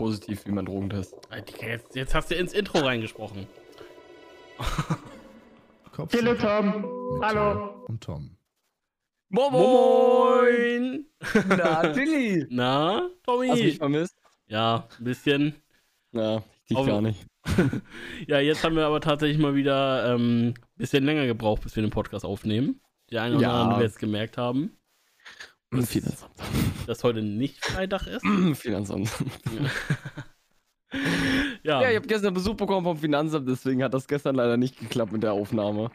positiv wie mein Drogentest. Jetzt, jetzt hast du ins Intro reingesprochen. Hallo Tom. Hallo. Und Tom. Moin! Na, Tilly! Na, Tommy? Hast du mich vermisst? Ja, ein bisschen. Ja, dich Auf- gar nicht. Ja, jetzt haben wir aber tatsächlich mal wieder ein ähm, bisschen länger gebraucht, bis wir den Podcast aufnehmen. Die einen oder Ja. anderen, die wir jetzt gemerkt haben, Finanzamt. dass heute nicht Freitag ist. Finanzamt. Ja, Ja, ich habe gestern Besuch bekommen vom Finanzamt, deswegen hat das gestern leider nicht geklappt mit der Aufnahme.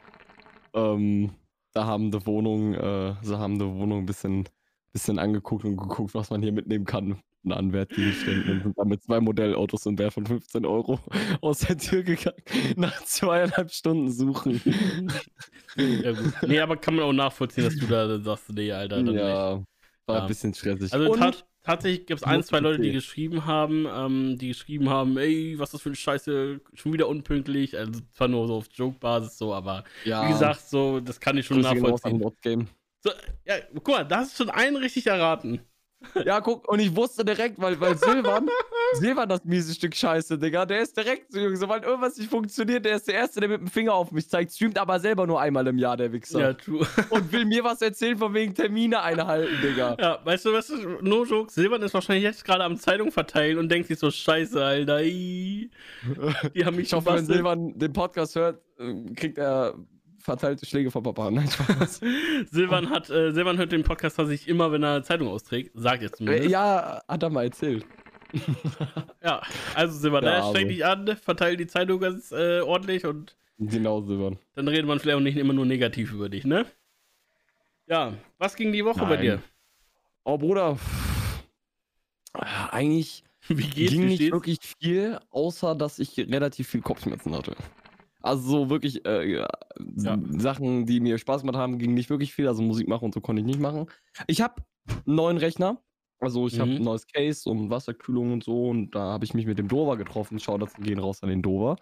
Ähm, da haben die Wohnung, äh, sie haben die Wohnung ein bisschen, bisschen angeguckt und geguckt, was man hier mitnehmen kann an Wertgegenständen und sind dann mit zwei Modellautos im Wert von 15 Euro aus der Tür gegangen, nach zweieinhalb Stunden suchen. ja gut. Nee, aber kann man auch nachvollziehen, dass du da sagst, nee, Alter, dann nicht. War Ja. ein bisschen stressig. Also Und- tat, tatsächlich gibt es ein, zwei Leute, die geschrieben haben, ähm, die geschrieben haben, ey, was ist das für eine Scheiße, schon wieder unpünktlich. Also zwar nur so auf Joke-Basis so, aber ja, wie gesagt, so, das kann ich schon nachvollziehen. So, ja, guck mal, da hast du schon einen richtig erraten. Ja, guck, und ich wusste direkt, weil, weil Silvan, Silvan das miese Stück Scheiße, Digga, der ist direkt sobald irgendwas nicht funktioniert, der ist der Erste, der mit dem Finger auf mich zeigt, streamt aber selber nur einmal im Jahr, der Wichser. Ja, true. Und will mir was erzählen von wegen Termine einhalten, Digga. Ja, weißt du, was ist, no joke, Silvan ist wahrscheinlich jetzt gerade am Zeitung verteilen und denkt sich so, scheiße, Alter, ii. die haben mich Ich hoffe, wenn. Silvan den Podcast hört, äh, kriegt er verteilte Schläge vom Papa. Nein, Spaß. Silvan hat, äh, Silvan hört den Podcast tatsächlich immer, wenn er Zeitung austrägt. Sagt jetzt zumindest. Ja, hat er mal erzählt. Ja, also Silvan, Der ne, Arme. streng dich an, verteil die Zeitung ganz äh, ordentlich und Genau, Silvan. dann redet man vielleicht auch nicht immer nur negativ über dich, ne? Ja, was ging die Woche bei Nein. dir? Oh, Bruder. Eigentlich Wie geht's? ging nicht wirklich viel, außer dass ich relativ viel Kopfschmerzen hatte. Also so wirklich äh, ja. Sachen, die mir Spaß gemacht haben, ging nicht wirklich viel. Also Musik machen und so konnte ich nicht machen. Ich habe einen neuen Rechner. Also ich habe Mhm. ein neues Case und Wasserkühlung und so. Und da habe ich mich mit dem Dover getroffen. Shoutouts gehen raus an den Dover.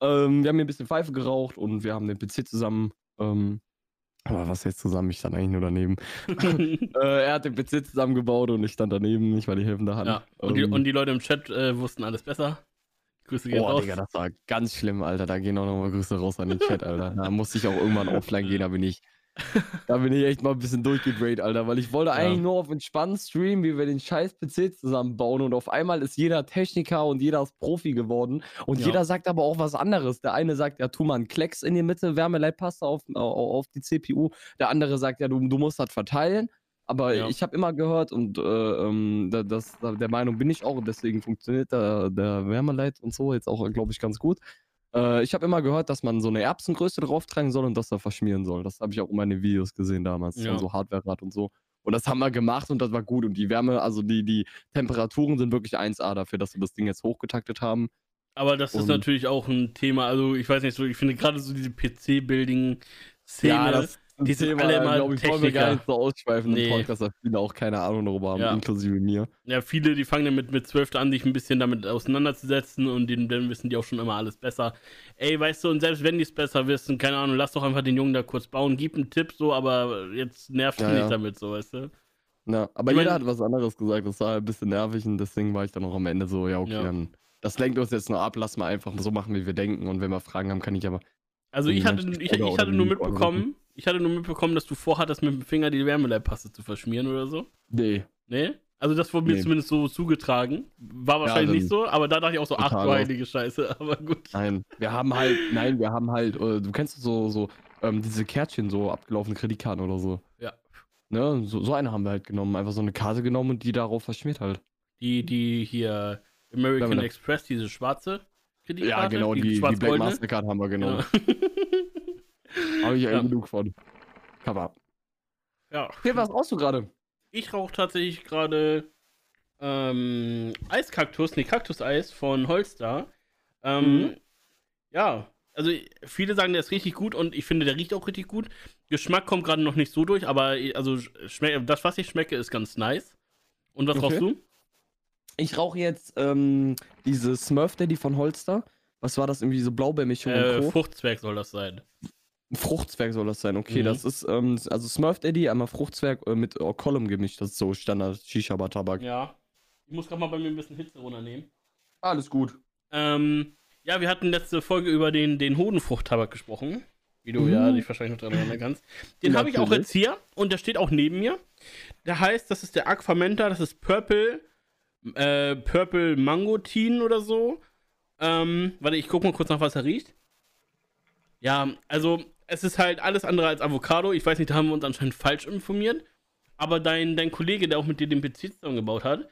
Ähm, wir haben hier ein bisschen Pfeife geraucht und wir haben den PC zusammen. Ähm, aber was jetzt zusammen? Ich stand eigentlich nur daneben. äh, er hat den PC zusammengebaut und ich stand daneben. Ich war die helfende Hand. ja, und die, Ähm, und die Leute im Chat äh, wussten alles besser. Grüße gehen Boah, raus. Digga, das war ganz schlimm, Alter. Da gehen auch nochmal Grüße raus an den Chat, Alter. Da musste ich auch irgendwann offline gehen, da bin ich. Da bin ich echt mal ein bisschen durchgedraht, Alter, weil ich wollte Ja. eigentlich nur auf entspannt streamen, wie wir den scheiß PC zusammenbauen und auf einmal ist jeder Techniker und jeder ist Profi geworden und Ja. jeder sagt aber auch was anderes. Der eine sagt, ja, tu mal einen Klecks in die Mitte, Wärmeleitpaste auf, au- auf die CPU. Der andere sagt, ja, du, du musst das verteilen. Aber Ja. ich habe immer gehört und äh, ähm, da, das, da, der Meinung bin ich auch, und deswegen funktioniert der, der Wärmeleit und so jetzt auch, glaube ich, ganz gut. Äh, ich habe immer gehört, dass man so eine Erbsengröße drauf tragen soll und das da verschmieren soll. Das habe ich auch in meinen Videos gesehen damals, Ja. ja. so Hardware-Rad und so. Und das haben wir gemacht und das war gut. Und die Wärme, also die, die Temperaturen sind wirklich 1A dafür, dass wir das Ding jetzt hochgetaktet haben. Aber das ist Und- natürlich auch ein Thema, also ich weiß nicht, so, ich finde gerade so diese PC-Building-Szene, ist die sind alle immer ich, wollen wir gar Techniker. nicht so ausschweifen Nee. im Podcast, dass viele auch keine Ahnung darüber haben, Ja. inklusive mir. ja, viele, die fangen dann mit, mit 12 an, sich ein bisschen damit auseinanderzusetzen und den, dann wissen die auch schon immer alles besser. Ey, weißt du, und selbst wenn die es besser wissen, keine Ahnung, lass doch einfach den Jungen da kurz bauen, gib einen Tipp so, aber jetzt nervt Ja, nicht ja. damit, so, weißt du? Ja, aber Ich jeder mein- hat was anderes gesagt. Das war ein bisschen nervig und deswegen war ich dann auch am Ende so, ja, okay, Ja. dann. Das lenkt uns jetzt nur ab, lass mal einfach so machen, wie wir denken. Und wenn wir Fragen haben, kann ich aber. Also ich hatte, ich, ich hatte nur mitbekommen, ich hatte nur mitbekommen, dass du vorhattest, mit dem Finger die Wärmeleitpaste zu verschmieren oder so. Nee. Nee? Also das wurde mir Nee. zumindest so zugetragen. War wahrscheinlich dann nicht so, aber da dachte ich auch so, ach du heilige Scheiße, aber gut. Nein. Wir haben halt, nein, wir haben halt, äh, du kennst so, so, ähm, diese Kärtchen, so abgelaufene Kreditkarten oder so. Ja. Ne? So, so eine haben wir halt genommen. Einfach so eine Karte genommen und die darauf verschmiert halt. Die, die hier American. Express, diese schwarze Kreditkarte. Ja, genau, die, die, Black schwarz-goldene. Mastercard haben wir genommen. Genau. Habe ich ja Ja. genug von. Cover. ja. Okay, was rauchst du gerade? Ich rauche tatsächlich gerade ähm, Eiskaktus, nee, Kaktuseis von Holster. Ähm, Mhm. Ja, also viele sagen, der ist richtig gut und ich finde, der riecht auch richtig gut. Geschmack kommt gerade noch nicht so durch, aber also das, was ich schmecke, ist ganz nice. Und was Okay. rauchst du? Ich rauche jetzt ähm, diese Smurf Daddy von Holster. Was war das? Irgendwie so Blaubeermischung Äh. Fruchtzwerg soll das sein. Fruchtzwerg soll das sein, okay. Mhm. Das ist, ähm, also Smurf Daddy, einmal Fruchtzwerg äh, mit äh, Column gemischt. Das ist so Standard Shisha-Tabak. Ja. Ich muss gerade mal bei mir ein bisschen Hitze runternehmen. Alles gut. Ähm, ja, wir hatten letzte Folge über den, den Hodenfruchttabak gesprochen. Wie du Mhm. ja dich wahrscheinlich noch dran erinnern kannst. Den habe ich auch jetzt hier und der steht auch neben mir. Der heißt, das ist der Aquamenta, das ist Purple, äh, Purple Mangotin oder so. Ähm, warte, ich guck mal kurz nach, was er riecht. Ja, also es ist halt alles andere als Avocado. Ich weiß nicht, da haben wir uns anscheinend falsch informiert. Aber dein, dein Kollege, der auch mit dir den PC zusammengebaut hat,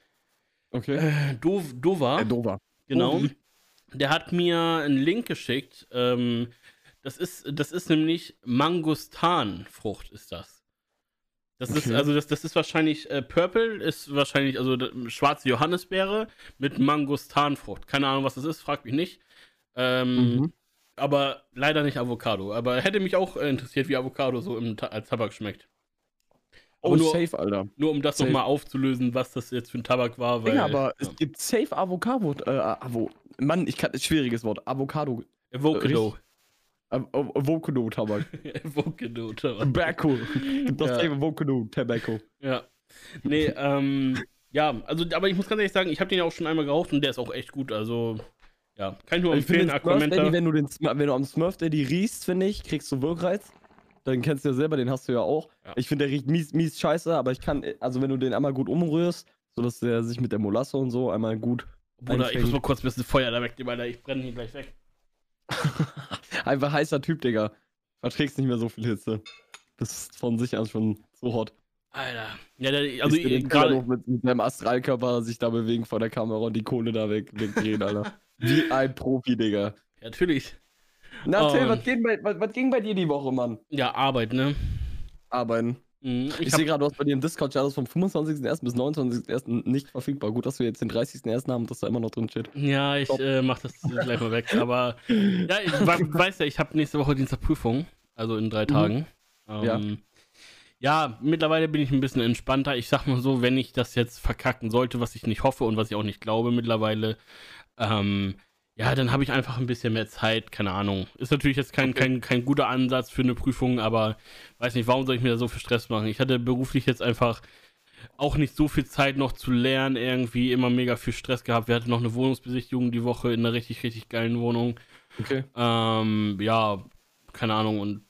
Okay. äh, Dov, Dova, Äh, Dover. Genau. Ovi. Der hat mir einen Link geschickt. Ähm, das ist, das ist nämlich Mangustanfrucht, ist das. Das ist, Okay. also das, das ist wahrscheinlich, äh, Purple ist wahrscheinlich, also schwarze Johannisbeere mit Mangustanfrucht. Keine Ahnung, was das ist, frag mich nicht. Ähm, Mhm. Aber leider nicht Avocado. Aber hätte mich auch äh, interessiert, wie Avocado so im, als Tabak schmeckt. Oh, Aber nur, safe, Alter. nur um das nochmal aufzulösen, was das jetzt für ein Tabak war. Weil, Digga, aber ja. es gibt safe Avocado. Äh, Avo. Mann, ich kann, schwieriges Wort. Avocado. Avocado. Av- Av- Avocado-Tabak. Avocado. Tabak. Tobacco. Gibt doch Ja. safe Avocado-Tobacco. Ja. Nee, ähm, ja, also, aber ich muss ganz ehrlich sagen, ich habe den ja auch schon einmal geraucht und der ist auch echt gut. Also, ja, kann ich nur Ich empfehlen, Aquamenta. wenn du, den, wenn du am Smurf Daddy riechst, finde ich, kriegst du Wirkreiz. Dann kennst du ja selber, den hast du ja auch. Ja. Ich finde, der riecht mies, mies scheiße, aber ich kann, also wenn du den einmal gut umrührst, sodass der sich mit der Molasse und so einmal gut Bruder, ich muss mal kurz ein bisschen Feuer da wegnehmen, Alter. Ich brenne hier gleich weg. Einfach heißer Typ, Digga. Verträgst nicht mehr so viel Hitze. Das ist von sich aus schon so hot. Alter. Ja, der, also den gerade. Mit, mit seinem Astralkörper sich da bewegen vor der Kamera und die Kohle da weg, wegdrehen, Alter. Wie ein Profi, Digga. Ja, natürlich. Na, Till, Ähm. was, ging bei, was, was ging bei dir die Woche, Mann? Ja, Arbeit, ne? Arbeiten. Mhm. Ich, Ich, sehe gerade, du hast bei dir im Discord alles vom 25.01. bis 29.01. nicht verfügbar. Gut, dass wir jetzt den 30.01. haben, dass da immer noch drin steht. ja, ich äh, mach das gleich mal weg. Aber ja, ich we- weiß ja, ich habe nächste Woche Dienstagprüfung. Also in drei Tagen. Ja. Ähm, ja, mittlerweile bin ich ein bisschen entspannter. Ich sag mal so, wenn ich das jetzt verkacken sollte, was ich nicht hoffe und was ich auch nicht glaube mittlerweile, ähm, ja, dann habe ich einfach ein bisschen mehr Zeit, keine Ahnung. Ist natürlich jetzt kein, Okay. kein, kein guter Ansatz für eine Prüfung, aber weiß nicht, warum soll ich mir da so viel Stress machen? Ich hatte beruflich jetzt einfach auch nicht so viel Zeit noch zu lernen, irgendwie immer mega viel Stress gehabt. Wir hatten noch eine Wohnungsbesichtigung die Woche in einer richtig, richtig geilen Wohnung. Okay. Ähm, ja, keine Ahnung. Und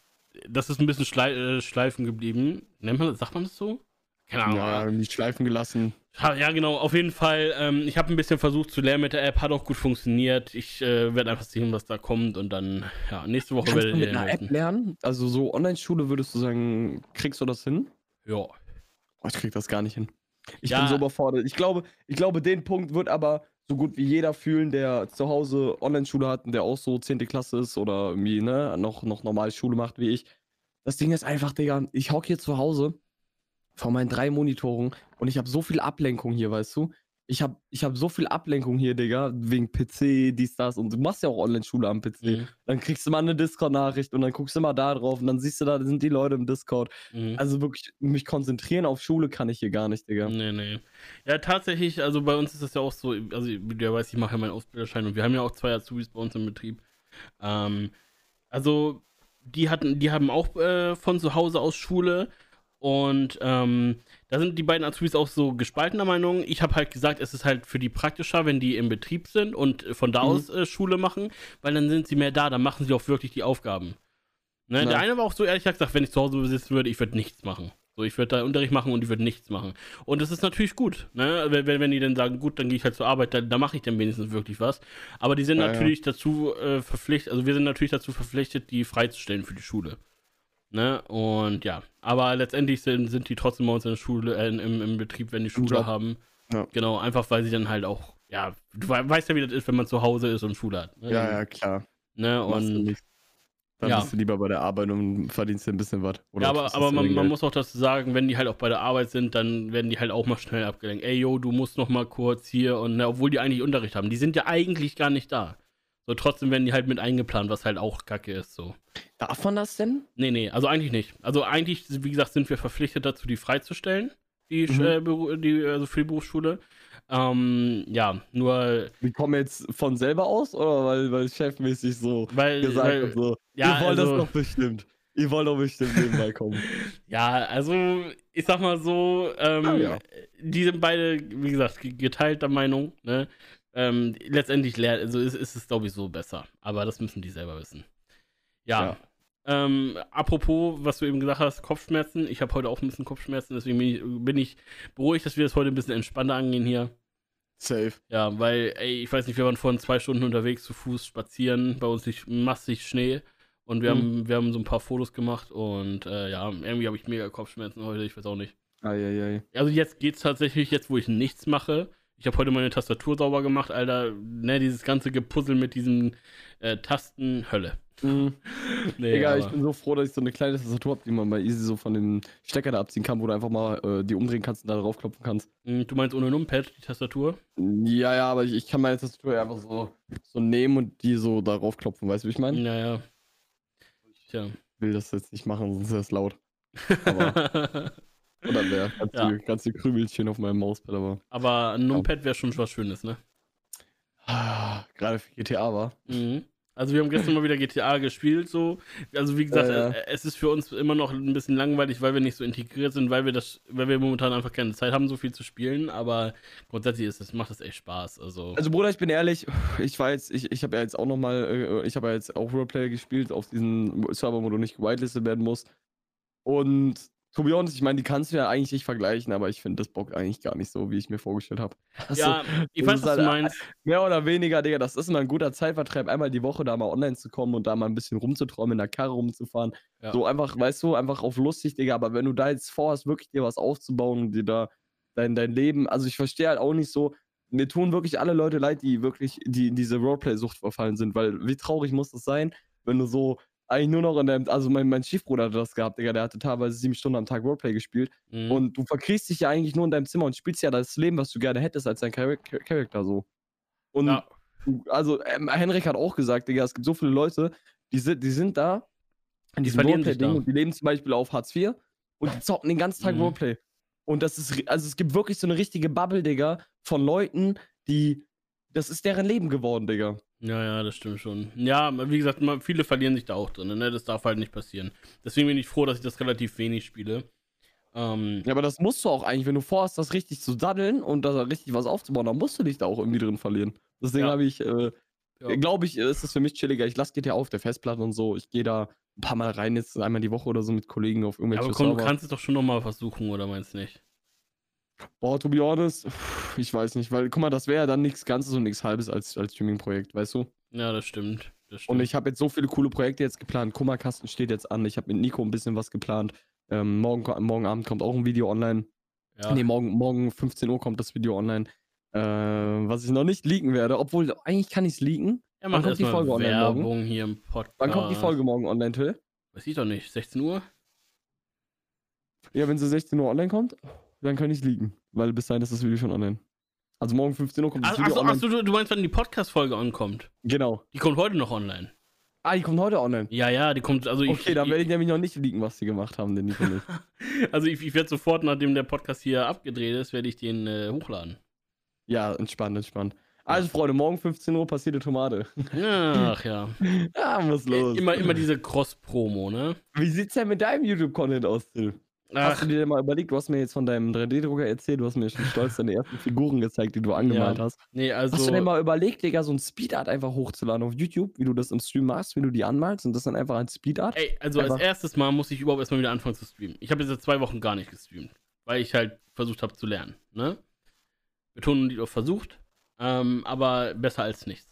das ist ein bisschen äh, schleifen geblieben. Nennt man das, sagt man das so? Keine Ahnung. Ja, nicht schleifen gelassen. Ja, genau. Auf jeden Fall. Ähm, ich habe ein bisschen versucht zu lernen mit der App. Hat auch gut funktioniert. Ich äh, werde einfach sehen, was da kommt. Und dann, ja, nächste Woche werdet du mit einer App lernen? Also so Online-Schule würdest du sagen, kriegst du das hin? Ja. Oh, ich krieg das gar nicht hin. Ich Ja. bin so überfordert. Ich glaube, ich glaube, den Punkt wird aber so gut wie jeder fühlen, der zu Hause Online-Schule hat und der auch so 10. Klasse ist oder irgendwie, ne, noch, noch normal Schule macht wie ich. Das Ding ist einfach, Digga, ich hock hier zu Hause vor meinen drei Monitoren und ich habe so viel Ablenkung hier, weißt du? Ich habe ich hab so viel Ablenkung hier, Digga, wegen PC, dies, das und du machst ja auch Online-Schule am PC. Mhm. Dann kriegst du mal eine Discord-Nachricht und dann guckst du mal da drauf und dann siehst du, da sind die Leute im Discord. Mhm. Also wirklich, mich konzentrieren auf Schule kann ich hier gar nicht, Digga. Nee, nee. Ja, tatsächlich, also bei uns ist das ja auch so, also wie du ja weißt, ich mache ja meinen Ausbilderschein und wir haben ja auch zwei Azubis bei uns im Betrieb. Ähm, also die hatten, die haben auch äh, von zu Hause aus Schule und ähm, da sind die beiden Azubis auch so gespaltener Meinung. Ich habe halt gesagt, es ist halt für die praktischer, wenn die im Betrieb sind und von da Mhm. aus äh, Schule machen, weil dann sind sie mehr da, dann machen sie auch wirklich die Aufgaben. Ne? Ja. Der eine war auch so ehrlich gesagt, wenn ich zu Hause sitzen würde, ich würde nichts machen. So, ich würde da Unterricht machen und die würden nichts machen. Und das ist natürlich gut, ne? Wenn, wenn wenn die dann sagen, gut, dann gehe ich halt zur Arbeit, dann, dann mache ich dann wenigstens wirklich was. Aber die sind Ja, ja. natürlich dazu äh, verpflichtet, also wir sind natürlich dazu verpflichtet, die freizustellen für die Schule. Ne? Und ja, aber letztendlich sind, sind die trotzdem bei uns in der Schule, äh, im, im Betrieb, wenn die Schule Job. haben. Ja. Genau, einfach weil sie dann halt auch, ja, du wei- weißt ja, wie das ist, wenn man zu Hause ist und Schule hat. Ne? Ja, ja, klar. Ne? Und. Dann ja. bist du lieber bei der Arbeit und verdienst dir ein bisschen was. Ja, aber, aber man, man muss auch dazu sagen, wenn die halt auch bei der Arbeit sind, dann werden die halt auch mal schnell abgelenkt. Ey, yo, du musst noch mal kurz hier und ne, obwohl die eigentlich Unterricht haben, die sind ja eigentlich gar nicht da. So trotzdem werden die halt mit eingeplant, was halt auch kacke ist, so. Darf man das denn? Nee, nee, also eigentlich nicht. Also eigentlich, wie gesagt, sind wir verpflichtet dazu, die freizustellen, die, Mhm. äh, die also für die Berufsschule. Ähm, ja, nur Die kommen jetzt von selber aus oder weil, weil chefmäßig so weil, gesagt weil hat, so, ja, wir wollen also- das doch bestimmt. Ihr wollt doch bestimmt nebenbei kommen. Ja, also ich sag mal so, ähm, Ah, ja. die sind beide, wie gesagt, ge- geteilter Meinung. Ne? Ähm, letztendlich leer, also ist, ist es, glaube ich, so besser. Aber das müssen die selber wissen. Ja. Ähm, apropos, was du eben gesagt hast, Kopfschmerzen. Ich habe heute auch ein bisschen Kopfschmerzen, deswegen bin ich, bin ich beruhigt, dass wir das heute ein bisschen entspannter angehen hier. Safe. Ja, weil, ey, ich weiß nicht, wir waren vorhin zwei Stunden unterwegs zu Fuß spazieren, bei uns liegt massig Schnee und wir, Mhm. haben, wir haben so ein paar Fotos gemacht und äh, ja, irgendwie habe ich mega Kopfschmerzen heute, ich weiß auch nicht. Eieiei. Also jetzt geht's tatsächlich, jetzt wo ich nichts mache. Ich habe heute meine Tastatur sauber gemacht, Alter. Ne, dieses ganze Gepuzzle mit diesen äh, Tasten, Hölle. Mhm. Nee, Egal, ich aber- bin so froh, dass ich so eine kleine Tastatur habe, die man bei Easy so von dem Stecker da abziehen kann, wo du einfach mal äh, die umdrehen kannst und da draufklopfen kannst. Hm, Du meinst ohne Numpad, die Tastatur? Ja, ja, aber ich, ich kann meine Tastatur ja einfach so, so nehmen und die so darauf klopfen, weißt du, wie ich meine? Naja. Tja. Ich will das jetzt nicht machen, sonst ist das laut. Aber, oder wäre ganz, Ja. die, ganz die Krümelchen auf meinem Mauspad, aber. aber ein Numpad wäre schon was Schönes, ne? Ah, Gerade für GTA war. Mhm. Also wir haben gestern mal wieder GTA gespielt, so. Also wie gesagt, äh, es ist für uns immer noch ein bisschen langweilig, weil wir nicht so integriert sind, weil wir das, weil wir momentan einfach keine Zeit haben, so viel zu spielen. Aber grundsätzlich ist es, macht es echt Spaß. Also, Also Bruder, ich bin ehrlich, ich war jetzt, ich, ich habe ja jetzt auch nochmal, äh, ich habe ja jetzt auch Roleplay gespielt auf diesen Server, wo du nicht gewitelistet werden musst. Und to be honest, ich meine, die kannst du ja eigentlich nicht vergleichen, aber ich finde das Bock eigentlich gar nicht so, wie ich mir vorgestellt habe. ja, ich weiß, was du halt- meinst. Mehr oder weniger, Digga, das ist immer ein guter Zeitvertreib, einmal die Woche da mal online zu kommen und da mal ein bisschen rumzuträumen, in der Karre rumzufahren. Ja. So einfach, weißt du, einfach auf lustig, Digga. Aber wenn du da jetzt vorhast, wirklich dir was aufzubauen und dir da dein, dein Leben, also ich verstehe halt auch nicht so, mir tun wirklich alle Leute leid, die wirklich, die in diese Roleplay-Sucht verfallen sind, weil wie traurig muss das sein, wenn du so eigentlich nur noch in deinem, also mein, mein Stiefbruder hatte das gehabt, Digga, der hatte teilweise sieben Stunden am Tag Roleplay gespielt Mhm. und du verkriechst dich ja eigentlich nur in deinem Zimmer und spielst ja das Leben, was du gerne hättest als dein Char Char- Charakter so. Und ja. also ähm, Henrik hat auch gesagt, Digga, es gibt so viele Leute, die sind, die sind da Die verlieren sich da. und die leben zum Beispiel auf Hartz IV und die zocken den ganzen Tag Mhm. Roleplay. Und das ist, also es gibt wirklich so eine richtige Bubble, Digga, von Leuten, die, das ist deren Leben geworden, Digga. Ja, ja, das stimmt schon. Ja, wie gesagt, viele verlieren sich da auch drin, ne? Das darf halt nicht passieren. Deswegen bin ich froh, dass ich das relativ wenig spiele. Ähm, Ja, aber das musst du auch eigentlich, wenn du vorhast, das richtig zu daddeln und da richtig was aufzubauen, dann musst du dich da auch irgendwie drin verlieren. Deswegen Ja. habe ich, äh, Ja. glaube ich, ist es für mich chilliger. Ich lasse GTA auf der Festplatte und so. Ich gehe da ein paar Mal rein, jetzt einmal die Woche oder so mit Kollegen auf irgendwelche aber komm, du Server. kannst es doch schon nochmal versuchen, oder meinst du nicht? Boah, to be honest, ich weiß nicht, weil, guck mal, das wäre ja dann nichts Ganzes und nichts Halbes als, als Streaming-Projekt, weißt du? Ja, das stimmt. Das stimmt. Und ich habe jetzt so viele coole Projekte jetzt geplant. Kummerkasten steht jetzt an. Ich habe mit Nico ein bisschen was geplant. Ähm, morgen, morgen Abend kommt auch ein Video online. ja. Nee, morgen, morgen 15 Uhr kommt das Video online. Äh, was ich noch nicht leaken werde, obwohl eigentlich kann ich es leaken. ja, wann kommt die Folge online morgen? Werbung hier im Podcast. Wann kommt die Folge morgen online, Till? Weiß ich doch nicht. 16 Uhr? Ja, wenn sie 16 Uhr online kommt, dann kann ich es leaken. Weil bis dahin ist das Video schon online. Also morgen 15 Uhr kommt das Ach, Video achso, online. achso, du, du meinst, wenn die Podcast-Folge ankommt? Genau. Die kommt heute noch online. Ah, die kommt heute online. Ja, ja, die kommt, also ich. Okay, dann werde ich nämlich noch nicht leaken, was die gemacht haben, den Nico nicht. Also ich, ich werde sofort, nachdem der Podcast hier abgedreht ist, werde ich den äh, hochladen. Ja, entspannt, entspannt. Also, Freunde, morgen 15 Uhr passierte Tomate. Ach ja. ah, muss los. Immer, immer diese Cross-Promo, ne? Wie sieht's denn mit deinem YouTube-Content aus, Till? Hast du dir denn mal überlegt, du hast mir jetzt von deinem 3D-Drucker erzählt, du hast mir schon stolz deine ersten Figuren gezeigt, die du angemalt Ja. hast. nee, also. Hast du denn mal überlegt, Digga, so ein Speedart einfach hochzuladen auf YouTube, wie du das im Stream machst, wie du die anmalst und das dann einfach als Speedart? Ey, also als Einfach- erstes Mal muss ich überhaupt erstmal wieder anfangen zu streamen. Ich habe jetzt seit zwei Wochen gar nicht gestreamt, weil ich halt versucht habe zu lernen, ne? Betonung liegt auf versucht, ähm, aber besser als nichts.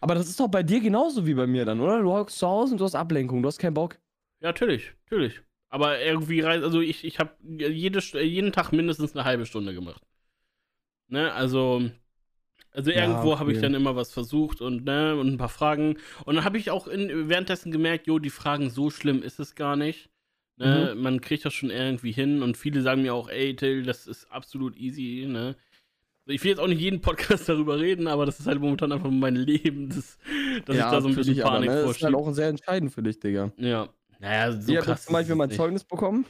Aber das ist doch bei dir genauso wie bei mir dann, oder? Du hockst zu Hause und du hast Ablenkung, du hast keinen Bock. Ja, natürlich, natürlich. Aber irgendwie, rei- also ich, ich habe jede, jeden Tag mindestens eine halbe Stunde gemacht. Ne, also, also Ja, irgendwo habe ich okay. dann immer was versucht und, ne, und ein paar Fragen. Und dann habe ich auch in, währenddessen gemerkt, jo, die Fragen, so schlimm ist es gar nicht. Ne, Mhm. Man kriegt das schon irgendwie hin und viele sagen mir auch, ey, Till, das ist absolut easy, ne. Ich will jetzt auch nicht jeden Podcast darüber reden, aber das ist halt momentan einfach mein Leben, das, dass ich da so ein bisschen dich aber, Panik ne? Das ist halt auch sehr entscheidend für dich, Digga. Ja. Naja, so ich krass. jetzt zum Beispiel mein nicht. Zeugnis bekommen.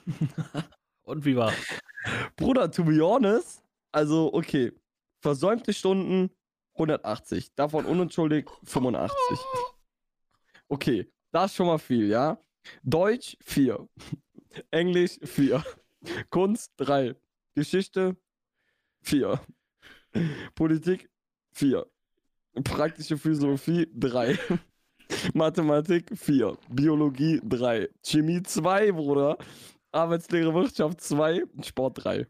Und wie war? Bruder, to be honest, also okay, versäumte Stunden 180, davon unentschuldigt 85. Okay, das ist schon mal viel, ja. Deutsch 4. Englisch 4. Kunst 3. Geschichte 4. Politik 4. Praktische Physiologie 3. Mathematik 4. Biologie 3. Chemie 2, Bruder. Arbeitslehre Wirtschaft 2. Sport 3.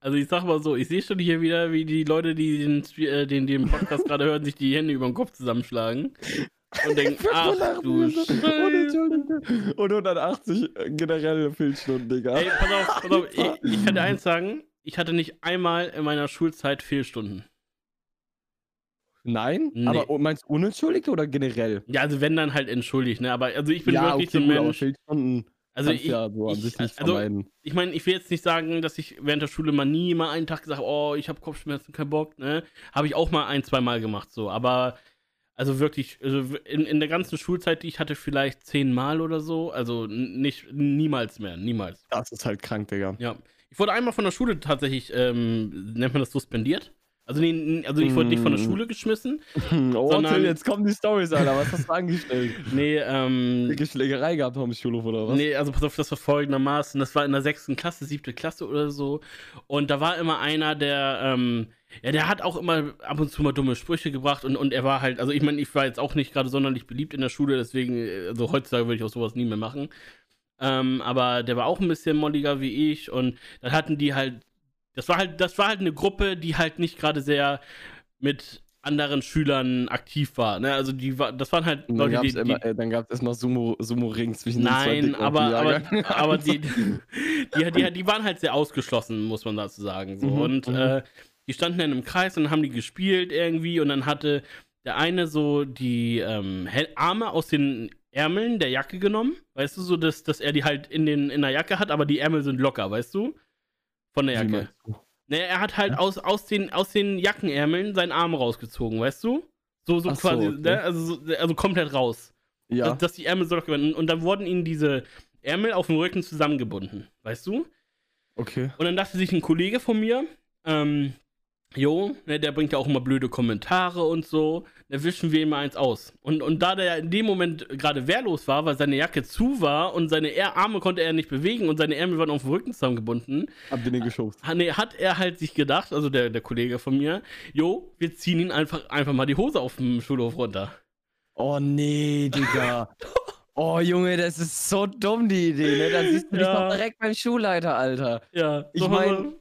Also ich sag mal so, ich sehe schon hier wieder, wie die Leute, die den, äh, den, den Podcast gerade hören, sich die Hände über den Kopf zusammenschlagen. Und denken, ach du Scheiße. Und 180 generelle Fehlstunden, Digga. Ey, pass auf, pass auf. Ich, ich kann dir eins sagen, ich hatte nicht einmal in meiner Schulzeit Fehlstunden. Nein? Nee. Aber meinst du unentschuldigt oder generell? Ja, also wenn dann halt entschuldigt, ne? Aber also ich bin ja, wirklich okay, so ein Mensch. Fehlstunden Also ich, ja so an ich- sich nicht also ich meine, ich will jetzt nicht sagen, dass ich während der Schule mal nie mal einen Tag gesagt habe, oh, ich habe Kopfschmerzen, kein Bock, ne? Habe ich auch mal ein, zwei Mal gemacht, so. Aber also wirklich, also in, in der ganzen Schulzeit, die ich hatte, vielleicht zehnmal oder so. Also nicht, niemals mehr, niemals. Das ist halt krank, Digga. Ja. Ich wurde einmal von der Schule tatsächlich, ähm, nennt man das suspendiert? Also, nee, also ich wurde nicht von der Mm. Schule geschmissen. Oh, Sondern- Till, jetzt kommen die Storys, Alter. Was hast du angestellt? Nee, ähm. Dicke Schlägerei gehabt am Schulhof oder was? Nee, also pass auf, das war folgendermaßen. Das war in der sechsten Klasse, siebte Klasse oder so. Und da war immer einer, der, ähm, ja, der hat auch immer ab und zu mal dumme Sprüche gebracht und, und er war halt, also ich meine, ich war jetzt auch nicht gerade sonderlich beliebt in der Schule, deswegen, also heutzutage würde ich auch sowas nie mehr machen. Ähm, aber der war auch ein bisschen molliger wie ich und dann hatten die halt, das war halt, das war halt eine Gruppe, die halt nicht gerade sehr mit anderen Schülern aktiv war. Ne? Also die war, das waren halt dann Leute, gab die, es die, immer, äh, dann gab's erstmal Sumo, Sumo-Ring zwischen den zwei aber, aber, aber die, die, die, die waren halt sehr ausgeschlossen, muss man dazu sagen. So. Mhm, und mhm. äh, die standen dann im Kreis und dann haben die gespielt irgendwie und dann hatte der eine so die ähm, Arme aus den Ärmeln der Jacke genommen. Weißt du, so dass, dass er die halt in, den, in der Jacke hat, aber die Ärmel sind locker, weißt du? Von der Jacke. du? Ne, er hat halt aus, aus, den, aus den Jackenärmeln seinen Arm rausgezogen, weißt du? So, so Ach so, quasi, okay. ne? also, so, also komplett raus Ja. dass, dass die Ärmel so locker werden. Und dann wurden ihnen diese Ärmel auf dem Rücken zusammengebunden, weißt du? Okay. Und dann dachte sich ein Kollege von mir, ähm, jo, ne, der bringt ja auch immer blöde Kommentare und so, da wischen wir ihm mal eins aus. Und, und da der in dem Moment gerade wehrlos war, weil seine Jacke zu war und seine Arme konnte er nicht bewegen und seine Ärmel waren auf dem Rücken zusammengebunden, Hab den den geschubst. nee, hat er halt sich gedacht, also der, der Kollege von mir, jo, wir ziehen ihn einfach, einfach mal die Hose auf dem Schulhof runter. Oh nee, Digga. Oh Junge, das ist so dumm, die Idee, ne? Da siehst du dich Ja. doch direkt beim Schulleiter, Alter. Ja, Ich so- mein,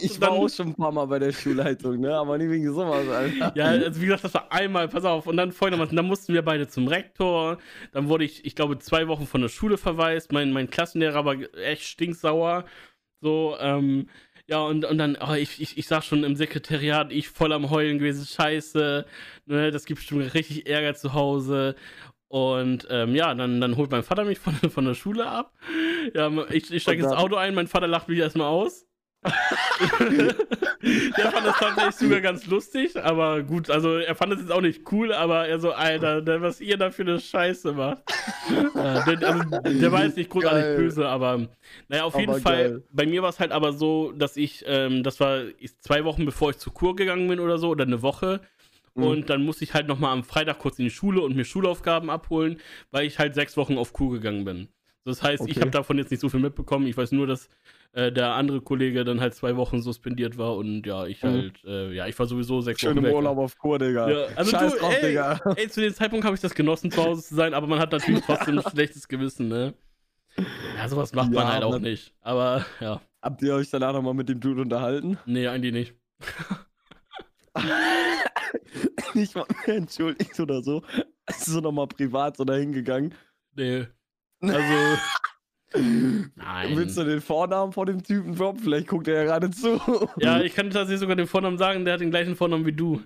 Ich war auch schon ein paar Mal bei der Schulleitung, ne? Aber nie wegen sowas, Alter. Ja, also wie gesagt, das war einmal, pass auf, und dann folgendermaßen, dann mussten wir beide zum Rektor, dann wurde ich, ich glaube, zwei Wochen von der Schule verweist, mein, mein Klassenlehrer war echt stinksauer, so, ähm, ja, und, und dann, oh, ich, ich, ich sag schon im Sekretariat, ich voll am Heulen gewesen, scheiße, ne, das gibt bestimmt richtig Ärger zu Hause. Und ähm, ja, dann, dann holt mein Vater mich von, von der Schule ab. Ja, ich, ich steige ins? Auto ein, mein Vater lacht mich erstmal aus. Der fand das tatsächlich sogar ganz lustig, aber gut, also er fand es jetzt auch nicht cool, aber er so, Alter, der, was ihr da für eine Scheiße macht. ja, der, also, der war jetzt nicht großartig Geil. böse, aber naja, auf jeden Aber Fall, geil. bei mir war es halt aber so, dass ich, ähm, das war ich, zwei Wochen bevor ich zur Kur gegangen bin oder so, oder eine Woche. Mhm. Und dann musste ich halt nochmal am Freitag kurz in die Schule und mir Schulaufgaben abholen, weil ich halt sechs Wochen auf Kur gegangen bin. Das heißt, ich Okay. habe davon jetzt nicht so viel mitbekommen. Ich weiß nur, dass äh, der andere Kollege dann halt zwei Wochen suspendiert war und ja, ich Mhm. halt, äh, ja, ich war sowieso sechs Schön Wochen im weg. Urlaub auf Kur, Digga. Ja, also Scheiß du, drauf, ey, Digga. ey, zu dem Zeitpunkt habe ich das genossen, zu Hause zu sein, aber man hat natürlich trotzdem ein schlechtes Gewissen, ne? Ja, sowas macht man Ja, halt auch man- nicht. Aber ja, Habt ihr euch danach nochmal mit dem Dude unterhalten? nee, eigentlich nicht. Nicht mal mehr entschuldigt oder so. So nochmal privat so dahin gegangen. Nee. Also, nein. Willst du den Vornamen von dem Typen droppen? Vielleicht guckt er ja gerade zu. Ja, ich kann tatsächlich sogar den Vornamen sagen, der hat den gleichen Vornamen wie du.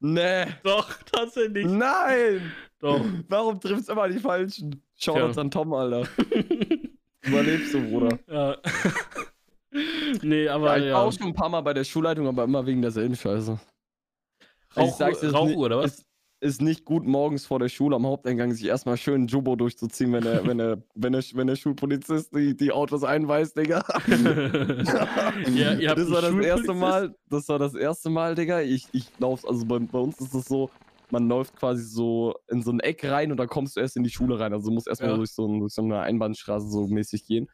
Nee. Doch, tatsächlich. Nein! Doch. Warum triffst du immer die Falschen? Shoutouts Tja. an Tom, Alter. Überlebst du, Bruder. ja. nee, Ja, aber ich ja. auch schon ein paar Mal bei der Schulleitung, aber immer wegen derselben Scheiße. Also Rauch, nicht- oder was? Ist, ist nicht gut, morgens vor der Schule am Haupteingang sich erstmal schön Jumbo durchzuziehen, wenn der, wenn der, wenn der, wenn der Schulpolizist die, die Autos einweist, Digga. ja, ihr habt das war das erste? Mal, das war das erste Mal, Digga. Ich, ich lauf, also bei, bei uns ist es so, man läuft quasi so in so ein Eck rein und dann kommst du erst in die Schule rein. Also du musst erstmal Ja. durch, so durch so eine Einbahnstraße so mäßig gehen.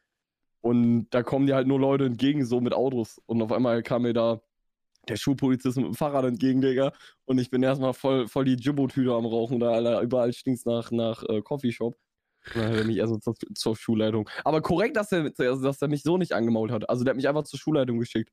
Und da kommen dir halt nur Leute entgegen, so mit Autos. Und auf einmal kam mir da der Schulpolizist mit dem Fahrrad entgegen, Digga. Und ich bin erstmal voll, voll die Jumbo-Tüte am Rauchen, da Alter, überall stinkt's nach, nach äh, Coffeeshop. Und dann hat er mich erst so zur, zur Schulleitung. Aber korrekt, dass er, dass er mich so nicht angemault hat. Also der hat mich einfach zur Schulleitung geschickt.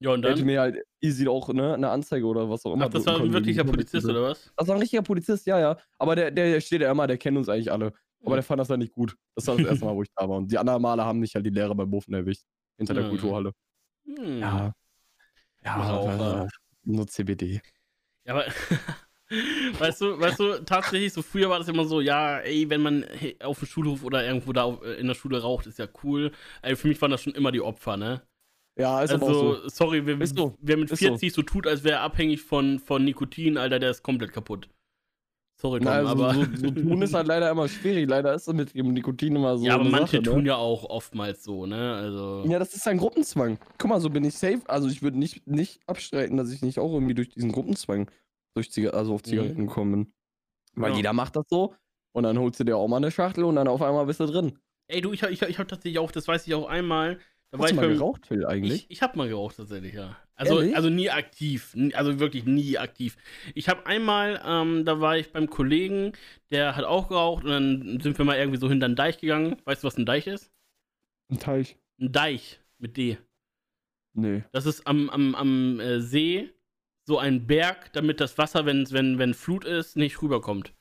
Ja, und Der hätte dann? mir halt easy auch ne, eine Anzeige oder was auch immer. Ach, das war ein wirklicher Polizist, oder was? Das war ein richtiger Polizist, ja, ja. Aber der, der steht ja immer, der kennt uns eigentlich alle. Aber der fand das dann nicht gut. Das war das erste Mal, wo ich da war. Und die anderen Male haben mich halt die Lehrer beim Buffen erwischt. Hinter der Mhm. Kulturhalle. Hm. Ja. Ja, Raucher. äh, nur CBD. Ja, aber weißt du, weißt du, tatsächlich, so früher war das immer so, ja, ey, wenn man auf dem Schulhof oder irgendwo da äh, in der Schule raucht, ist ja cool. Ey, für mich waren das schon immer die Opfer, ne? Ja, ist aber auch also, so. sorry, wer, so. wer mit Ist so. 40 so. tut, als wäre er abhängig von, von Nikotin, Alter, der ist komplett kaputt. Sorry, Tom, Na, also, aber. so, so tun ist halt leider immer schwierig. Leider ist es mit dem Nikotin immer so. ja, aber manche Sache, tun ne? ja auch oftmals so, ne? Also. Ja, das ist ein Gruppenzwang. Guck mal, so bin ich safe. Also ich würde nicht, nicht abstreiten, dass ich nicht auch irgendwie durch diesen Gruppenzwang durch Ziga also auf Zigaretten gekommen bin. Weil Ja. jeder macht das so. Und dann holst du dir auch mal eine Schachtel und dann auf einmal bist du drin. Ey, du, ich, hab- ich, hab- ich habe tatsächlich auch, das weiß ich auch einmal. Da Hast ich du mal beim, geraucht, Phil, eigentlich? Ich, ich habe mal geraucht tatsächlich, ja. Also, Ehrlich? also nie aktiv, also wirklich nie aktiv. Ich habe einmal, ähm, da war ich beim Kollegen, der hat auch geraucht und dann sind wir mal irgendwie so hinter den Deich gegangen. Weißt du, was ein Deich ist? Ein Teich. Ein Deich mit D. Nee. Das ist am, am, am äh, See so ein Berg, damit das Wasser, wenn, wenn, wenn Flut ist, nicht rüberkommt.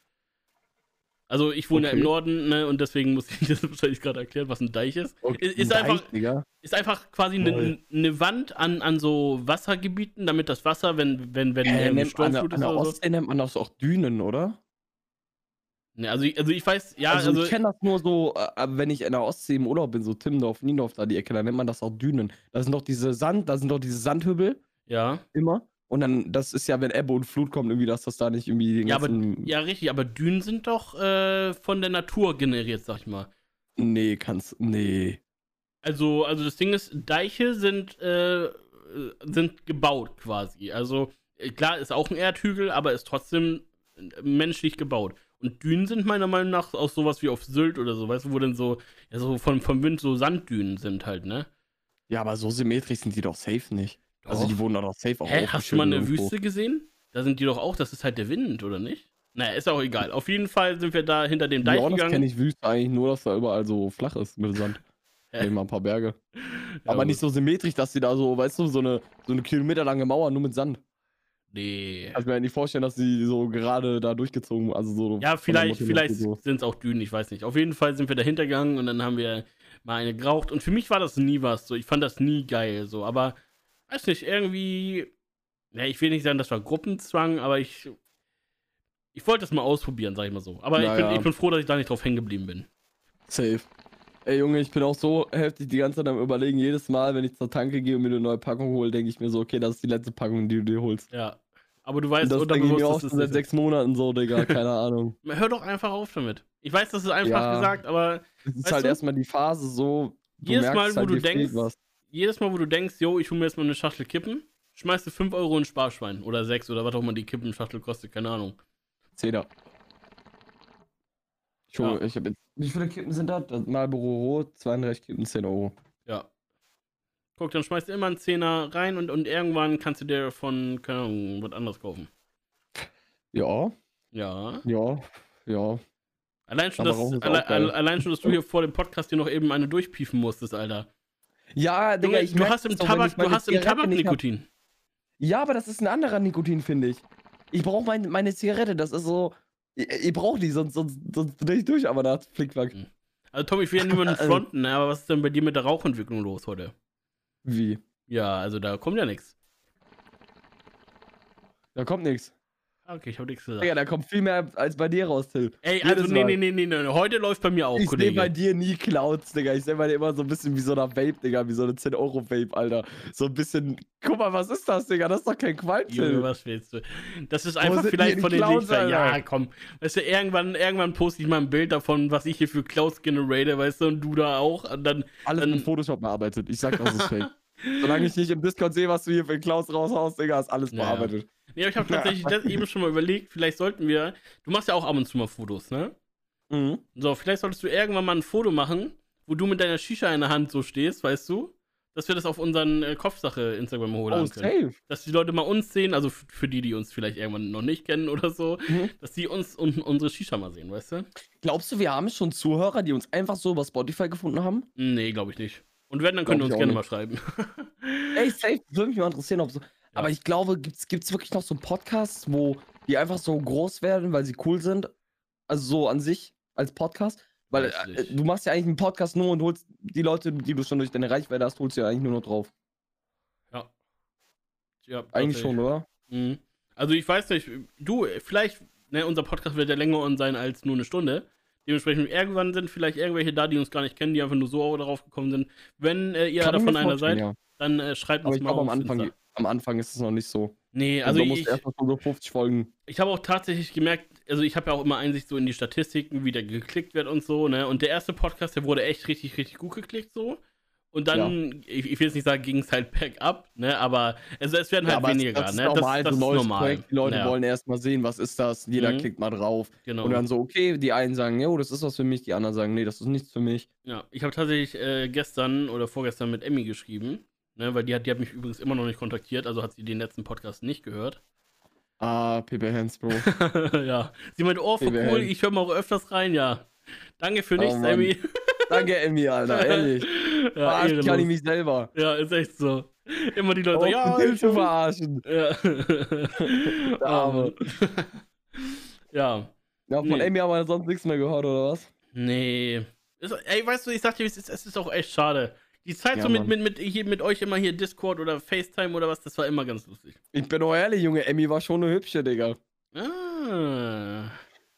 Also ich wohne ja im Okay. Norden, ne, und deswegen muss ich das wahrscheinlich gerade erklären, was ein Deich ist. Okay, Ist, ist ein einfach, Digga. ist einfach quasi eine ne Wand an, an so Wassergebieten, damit das Wasser, wenn, wenn, wenn Äh, irgendwie nennt, an, der, Sturmflut an der oder so. Ostsee nennt man das auch Dünen, oder? Ne, also, ich- also ich weiß, ja, also, also, ich kenne das nur so, äh, wenn ich in der Ostsee im Urlaub bin, so Timmendorf, Niendorf, da die Ecke, da nennt man das auch Dünen. Da sind doch diese Sand, da sind doch diese Sandhübbel ja. immer. Und dann, das ist ja, wenn Ebbe und Flut kommt, irgendwie, dass das da nicht irgendwie den Ja, aber, ganzen. ja, richtig, aber Dünen sind doch äh, von der Natur generiert, sag ich mal. Nee, kannst. Nee. Also, also das Ding ist, Deiche sind, äh, sind gebaut quasi. Also, äh, klar, ist auch ein Erdhügel, aber ist trotzdem äh, menschlich gebaut. Und Dünen sind meiner Meinung nach auch sowas wie auf Sylt oder so, weißt du, wo dann so, ja, so vom, vom Wind so Sanddünen sind halt, ne? Ja, aber so symmetrisch sind die doch safe nicht. Also, Doch. die wurden doch safe auch Hä, hast du mal eine irgendwo. Wüste gesehen? Da sind die doch auch, das ist halt der Wind, oder nicht? Naja, ist auch egal. Auf jeden Fall sind wir da hinter dem Ja, Deich kenne gegangen. ich Wüste eigentlich nur, dass da überall so flach ist mit Sand. Vielleicht mal ein paar Berge. aber gut. nicht so symmetrisch, dass die da so, weißt du, so eine, so eine kilometerlange Mauer nur mit Sand. Nee. Kannst mir ja nicht vorstellen, dass die so gerade da durchgezogen, also so. Ja, vielleicht, vielleicht so. sind es auch Dünen, ich weiß nicht. Auf jeden Fall sind wir dahinter gegangen und dann haben wir mal eine geraucht. Und für mich war das nie was. So, ich fand das nie geil. So, aber weiß nicht, irgendwie. Ja, ich will nicht sagen, das war Gruppenzwang, aber ich. Ich wollte das mal ausprobieren, sag ich mal so. Aber ich, Ja, bin, ich bin froh, dass ich da nicht drauf hängen geblieben bin. Safe. Ey Junge, ich bin auch so heftig die ganze Zeit am überlegen, jedes Mal, wenn ich zur Tanke gehe und mir eine neue Packung hole, denke ich mir so, okay, das ist die letzte Packung, die du dir holst. Ja. Aber du Und weißt das denke ich mir auch unterbewusst, schon dass seit sechs Monaten so, Digga, keine Ahnung. Hör doch einfach auf damit. Ich weiß, das ist einfach Ja. gesagt, aber Es ist halt du? erstmal die Phase so, du Jedes merkst Mal, wo halt, du denkst- was. Jedes Mal, wo du denkst, yo, ich hole mir jetzt mal eine Schachtel Kippen, schmeißt du 5 Euro in Sparschwein oder 6 oder was auch immer die Kippenschachtel kostet, keine Ahnung. Zehner. Ich, hole, Ja. ich habe jetzt, wie viele Kippen sind das? das Marlboro Rot, 32 Kippen, 10 Euro. Ja. Guck, dann schmeißt du immer einen Zehner rein und, und irgendwann kannst du dir von, keine Ahnung, was anderes kaufen. Ja, Ja. ja, ja. Allein schon, dass, alle, allein schon, dass du hier vor dem Podcast dir noch eben eine durchpiefen musstest, Alter. Ja, Digga, ich du hast im Tabak, du hast im Zigarette Tabak. Nikotin. Ja, aber das ist ein anderer Nikotin, finde ich. Ich brauche mein, meine Zigarette, das ist so. Ich, ich brauche die, sonst, sonst, sonst dreh ich durch, aber da Flickflack. Also Tom, ich will ja niemanden fronten, ne, aber was ist denn bei dir mit der Rauchentwicklung los heute? Wie? Ja, also da kommt ja nichts. Da kommt nichts. Okay, ich habe nichts gesagt. Digga, da kommt viel mehr als bei dir raus, Till. Ey, jedes also nee, nee, nee, nee, nee, heute läuft bei mir auch, ich sehe Kollege. bei dir nie Clouds, Digga. Ich sehe bei dir immer so ein bisschen wie so eine Vape, Digga. Wie so eine 10-Euro-Vape, Alter. So ein bisschen. Guck mal, was ist das, Digga? Das ist doch kein Qualm, Junge, Till. was willst du? Das ist einfach vielleicht von den Lichtern. Ja, komm. Weißt du, irgendwann, irgendwann poste ich mal ein Bild davon, was ich hier für Clouds generator, weißt du, und du da auch. Und dann, Alles dann- mit Photoshop bearbeitet. Ich sag, das ist fake. Solange ich nicht im Discord sehe, was du hier für Klaus raushaust, Digga, ist alles Ja, ja. bearbeitet. Nee, aber ich habe tatsächlich das eben schon mal überlegt, vielleicht sollten wir. Du machst ja auch ab und zu mal Fotos, ne? Mhm. So, vielleicht solltest du irgendwann mal ein Foto machen, wo du mit deiner Shisha in der Hand so stehst, weißt du? Dass wir das auf unseren äh, Kopfsache Instagram Oh, hochladen können. safe. Dass die Leute mal uns sehen, also für die, die uns vielleicht irgendwann noch nicht kennen oder so, Mhm. dass die uns und unsere Shisha mal sehen, weißt du? Glaubst du, wir haben schon Zuhörer, die uns einfach so über Spotify gefunden haben? Nee, glaube ich nicht. Und wenn, dann könnt ihr uns gerne auch mal schreiben. Ey, safe, würde mich mal interessieren, ob so. Aber ich glaube, gibt's, gibt's wirklich noch so Podcasts, wo die einfach so groß werden, weil sie cool sind? Also so an sich als Podcast? Weil äh, du machst ja eigentlich einen Podcast nur und holst die Leute, die du schon durch deine Reichweite hast, holst du ja eigentlich nur noch drauf. ja. Ja, Eigentlich schon, oder? Mhm. Also ich weiß nicht, du, vielleicht, ne, unser Podcast wird ja länger on sein als nur eine Stunde. Dementsprechend irgendwann sind vielleicht irgendwelche da, die uns gar nicht kennen, die einfach nur so darauf gekommen sind. Wenn äh, ihr Kann davon einer seid, ja. dann äh, schreibt Aber uns ich mal glaube, am auf Anfang, Insta. Am Anfang ist es noch nicht so. Nee, Also also man muss ich, erstmal schon so 50 Folgen. ich habe auch tatsächlich gemerkt, also ich habe ja auch immer Einsicht so in die Statistiken, wie der geklickt wird und so, ne? Und der erste Podcast, der wurde echt richtig, richtig gut geklickt so. Und dann, ich, ich will jetzt nicht sagen, ging es halt bergab, ne? Aber also es werden halt aber es- weniger, das ist ne? normal, das, so das neues ist normal. Projekt. Die Leute Ja, wollen erstmal sehen, was ist das. Jeder Mhm. klickt mal drauf. genau. Und dann so, okay, die einen sagen, jo, das ist was für mich, die anderen sagen, nee, das ist nichts für mich. Ja, ich habe tatsächlich äh, gestern oder vorgestern mit Emmy geschrieben, ne, weil die hat, die hat mich übrigens immer noch nicht kontaktiert, also hat sie den letzten Podcast nicht gehört. Ah, PB Hands, Bro. ja, sie meinte, oh, voll cool, ich höre mal auch öfters rein, ja. Danke für Oh, nichts. Emmy. Danke, Emmy, Alter, ehrlich. ja, Verarschen kann ich mich selber. ja, ist echt so. Immer die Leute Auch ja, ich zu verarschen. ja. Arme. Oh, Mann. ja, Ja, von Nee. Emmy haben wir sonst nichts mehr gehört, oder was? nee. Ist, ey, weißt du, ich sag dir, es ist, es ist auch echt schade. Die Zeit Ja, so mit, mit, mit, hier, mit euch immer hier Discord oder FaceTime oder was, das war immer ganz lustig. Ich bin doch ehrlich, Junge, Emmy war schon eine hübsche, Digga. Ah.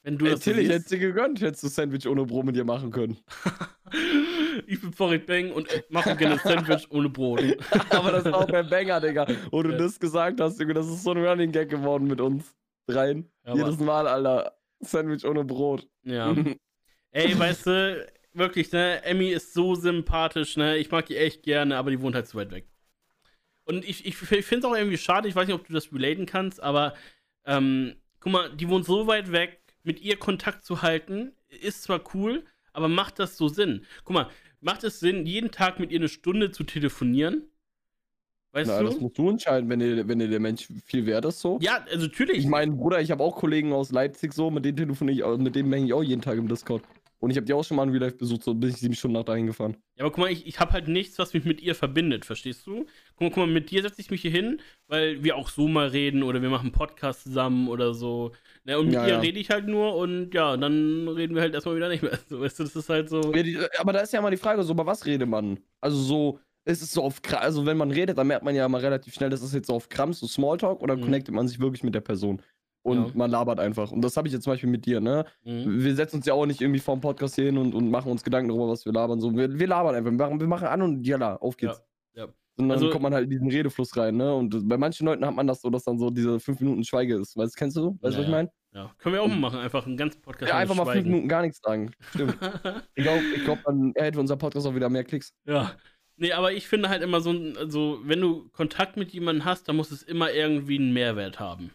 Wenn du Ey, das so Till, ich hätte siehst. sie gegönnt, hättest du Sandwich ohne Brot mit dir machen können. ich bin Farid Bang und mache gerne Sandwich ohne Brot. Aber das war auch beim Banger, Digga. Wo du Ja. das gesagt hast, Junge, das ist so ein Running Gag geworden mit uns dreien. Ja, Jedes. Mal, Alter. Sandwich ohne Brot. ja. Ey, weißt du, wirklich, ne? Emmy ist so sympathisch, ne? Ich mag die echt gerne, aber die wohnt halt zu weit weg. Und ich, ich, ich finde es auch irgendwie schade, ich weiß nicht, ob du das relaten kannst, aber ähm, guck mal, die wohnt so weit weg, mit ihr Kontakt zu halten, ist zwar cool, aber macht das so Sinn? Guck mal, macht es Sinn, jeden Tag mit ihr eine Stunde zu telefonieren? Weißt Na, du? das musst du entscheiden, wenn dir, wenn dir der Mensch viel wert ist, so. ja, also natürlich. Ich meine, Bruder, ich habe auch Kollegen aus Leipzig so, mit denen telefoniere ich, auch- mit denen hänge ich auch jeden Tag im Discord. Und ich habe die auch schon mal in Real Life besucht, so bin ich sieben Stunden nach dahin gefahren. Ja, aber guck mal, ich, ich habe halt nichts, was mich mit ihr verbindet, verstehst du? Guck mal, guck mal mit dir setze ich mich hier hin, weil wir auch so mal reden oder wir machen einen Podcast zusammen oder so. Ne, und mit Ja, ihr ja. rede ich halt nur und ja, dann reden wir halt erstmal wieder nicht mehr. So, weißt du, das ist halt so. Ja, die- Aber da ist ja mal die Frage, so, über was redet man? Also so, ist es so auf also wenn man redet, dann merkt man ja mal relativ schnell, das ist jetzt so auf Krams, so Smalltalk, oder Mhm. connectet man sich wirklich mit der Person? Und Ja. man labert einfach. Und das habe ich jetzt zum Beispiel mit dir, ne? Mhm. Wir setzen uns ja auch nicht irgendwie vorm Podcast hin und, und machen uns Gedanken darüber, was wir labern. So, wir, wir labern einfach. Wir machen, wir machen an und jalla, auf geht's. Ja, ja. Und dann Also- kommt man halt in diesen Redefluss rein, ne? Und bei manchen Leuten hat man das so, dass dann so diese fünf Minuten Schweige ist. Weißt kennst du? Weißt du, Ja, was ich meine? Ja, können wir auch mal machen, einfach einen ganzen Podcast Ja, einfach mal fünf. Minuten gar nichts sagen. Stimmt. Ich glaube, ich glaub, dann hätte unser Podcast auch wieder mehr Klicks. Ja. Nee, aber ich finde halt immer so, also, wenn du Kontakt mit jemandem hast, dann muss es immer irgendwie einen Mehrwert haben.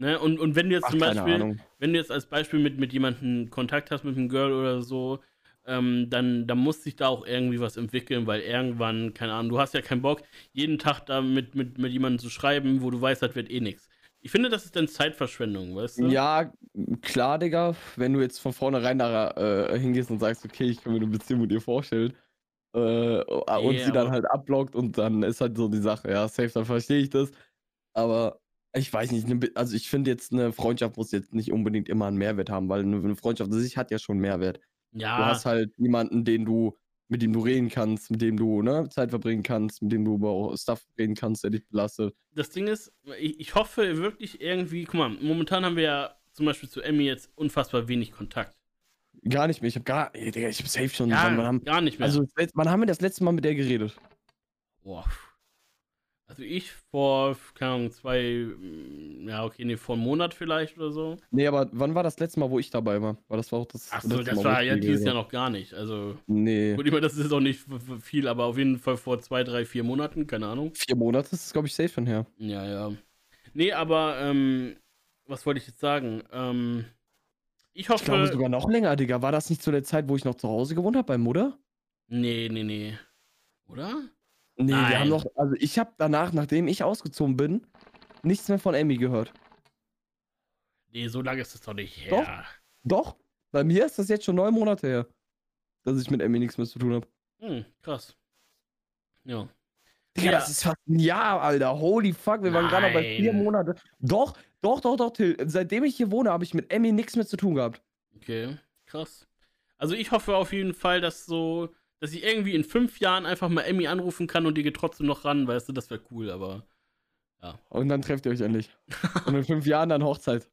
Ne? Und, und wenn du jetzt Ach, zum Beispiel, wenn du jetzt als Beispiel mit, mit jemandem Kontakt hast, mit einem Girl oder so, ähm, dann, dann muss sich da auch irgendwie was entwickeln, weil irgendwann, keine Ahnung, du hast ja keinen Bock, jeden Tag da mit, mit, mit jemandem zu schreiben, wo du weißt, das wird eh nichts. Ich finde, das ist dann Zeitverschwendung, weißt du? Ja, klar, Digga. Wenn du jetzt von vornherein da äh, hingehst und sagst, okay, ich kann mir eine Beziehung mit dir vorstellen, äh, und Ja, sie dann halt abblockt und dann ist halt so die Sache, ja, safe, dann verstehe ich das. Aber ich weiß nicht, ne also ich finde jetzt, eine Freundschaft muss jetzt nicht unbedingt immer einen Mehrwert haben, weil eine eine Freundschaft an sich hat ja schon Mehrwert. Du Ja, hast halt jemanden, den du, mit dem du reden kannst, mit dem du ne, Zeit verbringen kannst, mit dem du über Stuff reden kannst, der dich belastet. das Ding ist, ich, ich hoffe wirklich irgendwie, guck mal, momentan haben wir ja zum Beispiel zu Emmy jetzt unfassbar wenig Kontakt. Gar nicht mehr. Ich habe gar, ich hab safe schon. Ja, wann, wann haben, gar nicht mehr. also, wann haben wir das letzte Mal mit der geredet? Boah. Also ich vor, keine Ahnung, zwei, ja, okay, nee, vor einem Monat vielleicht oder so. Nee, aber wann war das letzte Mal, wo ich dabei war? Weil das war auch das. Achso, letzte das Mal, war ja dieses war. Jahr noch gar nicht. Also, Nee. gut, ich meine, das ist auch nicht viel, aber auf jeden Fall vor zwei, drei, vier Monaten, keine Ahnung. Vier Monate ist glaube ich, safe schon her. Ja, ja. Nee, aber, ähm, was wollte ich jetzt sagen? Ähm, ich Ich glaube hoffe. sogar noch länger, Digga. War das nicht zu der Zeit, wo ich noch zu Hause gewohnt habe bei Mutter? nee, nee, nee. Oder? Nee, Nein. wir haben noch. Also ich habe danach, nachdem ich ausgezogen bin, nichts mehr von Emmy gehört. Nee, so lange ist es doch nicht her. Doch. Doch. Bei mir ist das jetzt schon neun Monate her, dass ich mit Emmy nichts mehr zu tun habe. Hm, krass. Ja. Digga, Ja. das ist fast ein Jahr, Alter. Holy fuck, wir waren gerade bei vier Nein. Monate. Doch, doch, doch, doch, Till. Seitdem ich hier wohne, habe ich mit Emmy nichts mehr zu tun gehabt. Okay, krass. Also ich hoffe auf jeden Fall, dass so, dass ich irgendwie in fünf Jahren einfach mal Emmy anrufen kann und die geht trotzdem noch ran, weißt du, das wäre cool, aber Und dann trefft ihr euch endlich. Und in fünf Jahren dann Hochzeit.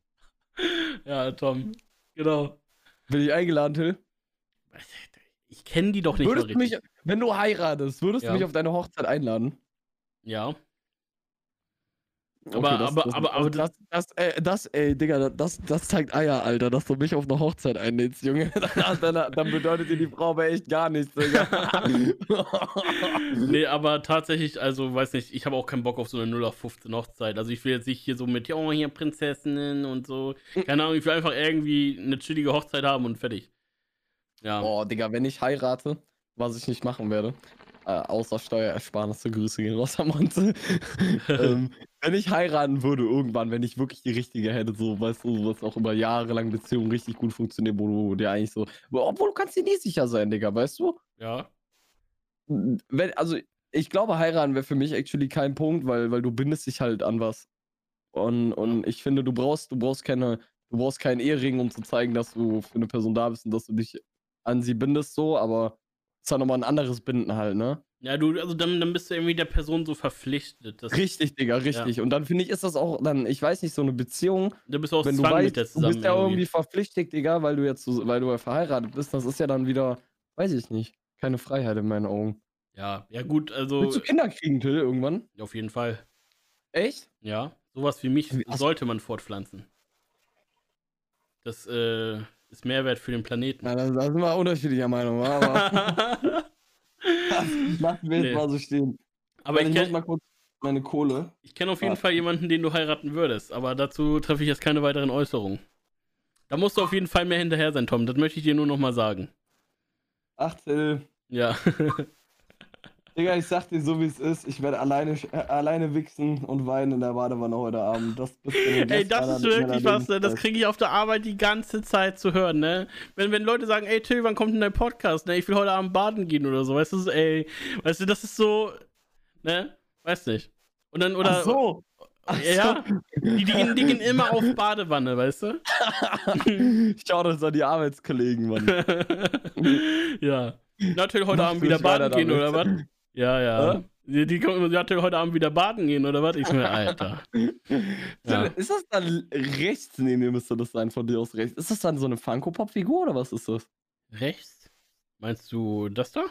ja, Tom, genau. Bin ich eingeladen, Till? Ich kenne die doch nicht Würdest mich, wenn du heiratest, würdest Ja. du mich auf deine Hochzeit einladen? Ja. Aber- aber- das, aber- aber das, das, äh, das, ey, Digga, das, das zeigt Eier, Alter, dass du mich auf eine Hochzeit einlädst, Junge. Dann, dann, dann bedeutet dir die Frau aber echt gar nichts, Digga. Nee, aber tatsächlich, also weiß nicht, ich habe auch keinen Bock auf so eine 0 auf 15 Hochzeit. Also ich will jetzt nicht hier so mit, oh, hier Prinzessinnen und so. Keine Ahnung, ich will einfach irgendwie eine chillige Hochzeit haben und fertig. Ja. Boah, Digga, wenn ich heirate, was ich nicht machen werde, äh, außer Steuerersparnisse, Grüße gehen raus am ähm, wenn ich heiraten würde irgendwann, wenn ich wirklich die richtige hätte, so, weißt du, was auch über jahrelang Beziehungen richtig gut funktioniert, wo du dir eigentlich so, obwohl du kannst dir nie sicher sein, Digga, weißt du? Ja. Wenn, also, ich glaube, heiraten wäre für mich actually kein Punkt, weil, weil du bindest dich halt an was. Und, und ich finde, du brauchst, du brauchst keine, du brauchst keinen Ehering, um zu zeigen, dass du für eine Person da bist und dass du dich an sie bindest, so, aber es ist halt nochmal ein anderes Binden halt, ne? Ja, du, also dann, dann bist du irgendwie der Person so verpflichtet. Richtig, Digga, richtig. Und dann finde ich, ist das auch dann, ich weiß nicht, so eine Beziehung, da bist du aus wenn du Zwang weißt, mit der du bist ja irgendwie verpflichtet, Digga, weil du jetzt, so, weil du ja verheiratet bist, das ist ja dann wieder, weiß ich nicht, keine Freiheit in meinen Augen. Ja, ja gut, also Willst du Kinder kriegen, Till, irgendwann? auf jeden Fall. Echt? Ja, sowas wie mich hast- sollte man fortpflanzen. Das äh, ist Mehrwert für den Planeten. Na, da, sind wir unterschiedlicher Meinung, wa? aber lassen wir jetzt Nee. mal so stehen. aber ich ich kenne mal kurz meine Kohle. ich kenn auf jeden. Fall jemanden, den du heiraten würdest, aber dazu treffe ich jetzt keine weiteren Äußerungen. Da musst du auf jeden Fall mehr hinterher sein, Tom. Das möchte ich dir nur noch mal sagen. Ach, Till. Ja. Digga, ich sag dir so wie es ist, ich werde alleine, äh, alleine wichsen und weinen in der Badewanne heute Abend. Das du Ey, das ist wirklich was, ne? Das kriege ich auf der Arbeit die ganze Zeit zu hören, ne? Wenn, wenn Leute sagen, ey Till, wann kommt denn dein Podcast? Ne, ich will heute Abend baden gehen oder so, weißt du, so, ey, weißt du, das ist so, ne? Weiß nicht. Und dann, oder, Ach so. Ach ja, die, die, gehen, die gehen immer auf Badewanne, weißt du? Schau das an die Arbeitskollegen, Mann. ja. Na, Till, heute Abend wieder baden gehen, damit. oder was? Ja, ja. Hä? Die, die ja, Till, heute Abend wieder baden gehen, oder was? Ich so, Alter. Ja. Ist das dann rechts? Nee, nee, müsste das sein, von dir aus rechts. Ist das dann so eine Funko-Pop-Figur oder was ist das? Rechts? Meinst du das da?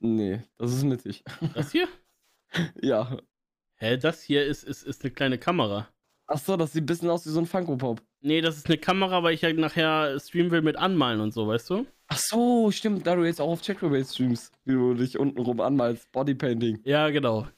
Nee, das ist mittig. Das hier? ja. Hä, das hier ist, ist, ist eine kleine Kamera. Ach so, das sieht ein bisschen aus wie so ein Funko-Pop. Nee, das ist eine Kamera, weil ich ja nachher streamen will mit Anmalen und so, weißt du? Ach so, stimmt, da du jetzt auch auf Checkrebate streamst, wie du dich unten rum anmalst, Bodypainting. Ja, genau.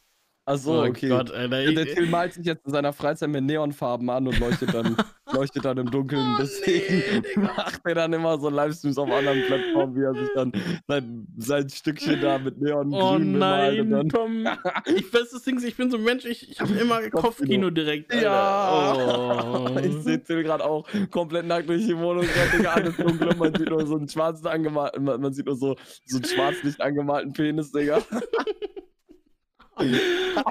Ach so, oh okay. Gott, Alter. Der Ich, Till malt sich jetzt in seiner Freizeit mit Neonfarben an und leuchtet dann, leuchtet dann im Dunkeln. Oh, Deswegen nee, macht er dann immer so Livestreams auf anderen Plattformen, wie er sich dann sein, sein Stückchen da mit Neon oh bemalt nein, dann. Tom. Ich weiß das Ding, ich bin so ein Mensch, ich, ich habe immer Kopfkino. Direkt. Alter. Ja, Oh. ich sehe Till gerade auch komplett nackt durch die Wohnung, Digga, alles dunkel und man sieht nur so einen schwarzen angemalten, man, man sieht nur so, so einen schwarz nicht angemalten Penis, Digga.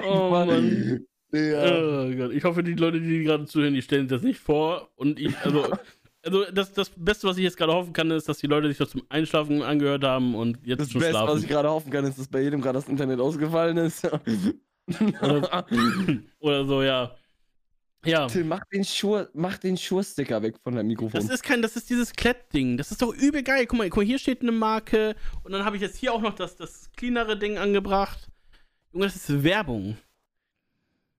Oh Mann. Digga. Oh Gott, ich hoffe, die Leute, die gerade zuhören, die stellen sich das nicht vor. Und ich, also, also das, das Beste, was ich jetzt gerade hoffen kann, ist, dass die Leute sich das zum Einschlafen angehört haben und jetzt Das schon Beste, was schlafen. ich gerade hoffen kann, ist, dass bei jedem gerade das Internet ausgefallen ist. Oder, oder so, ja. Ja. Till, mach den, Schur, mach den Schursticker weg von deinem Mikrofon. Das ist kein, das ist dieses Klettding. Das ist doch übel geil. Guck mal, guck mal, hier steht eine Marke und dann habe ich jetzt hier auch noch das, das cleanere Ding angebracht. Junge, das ist Werbung.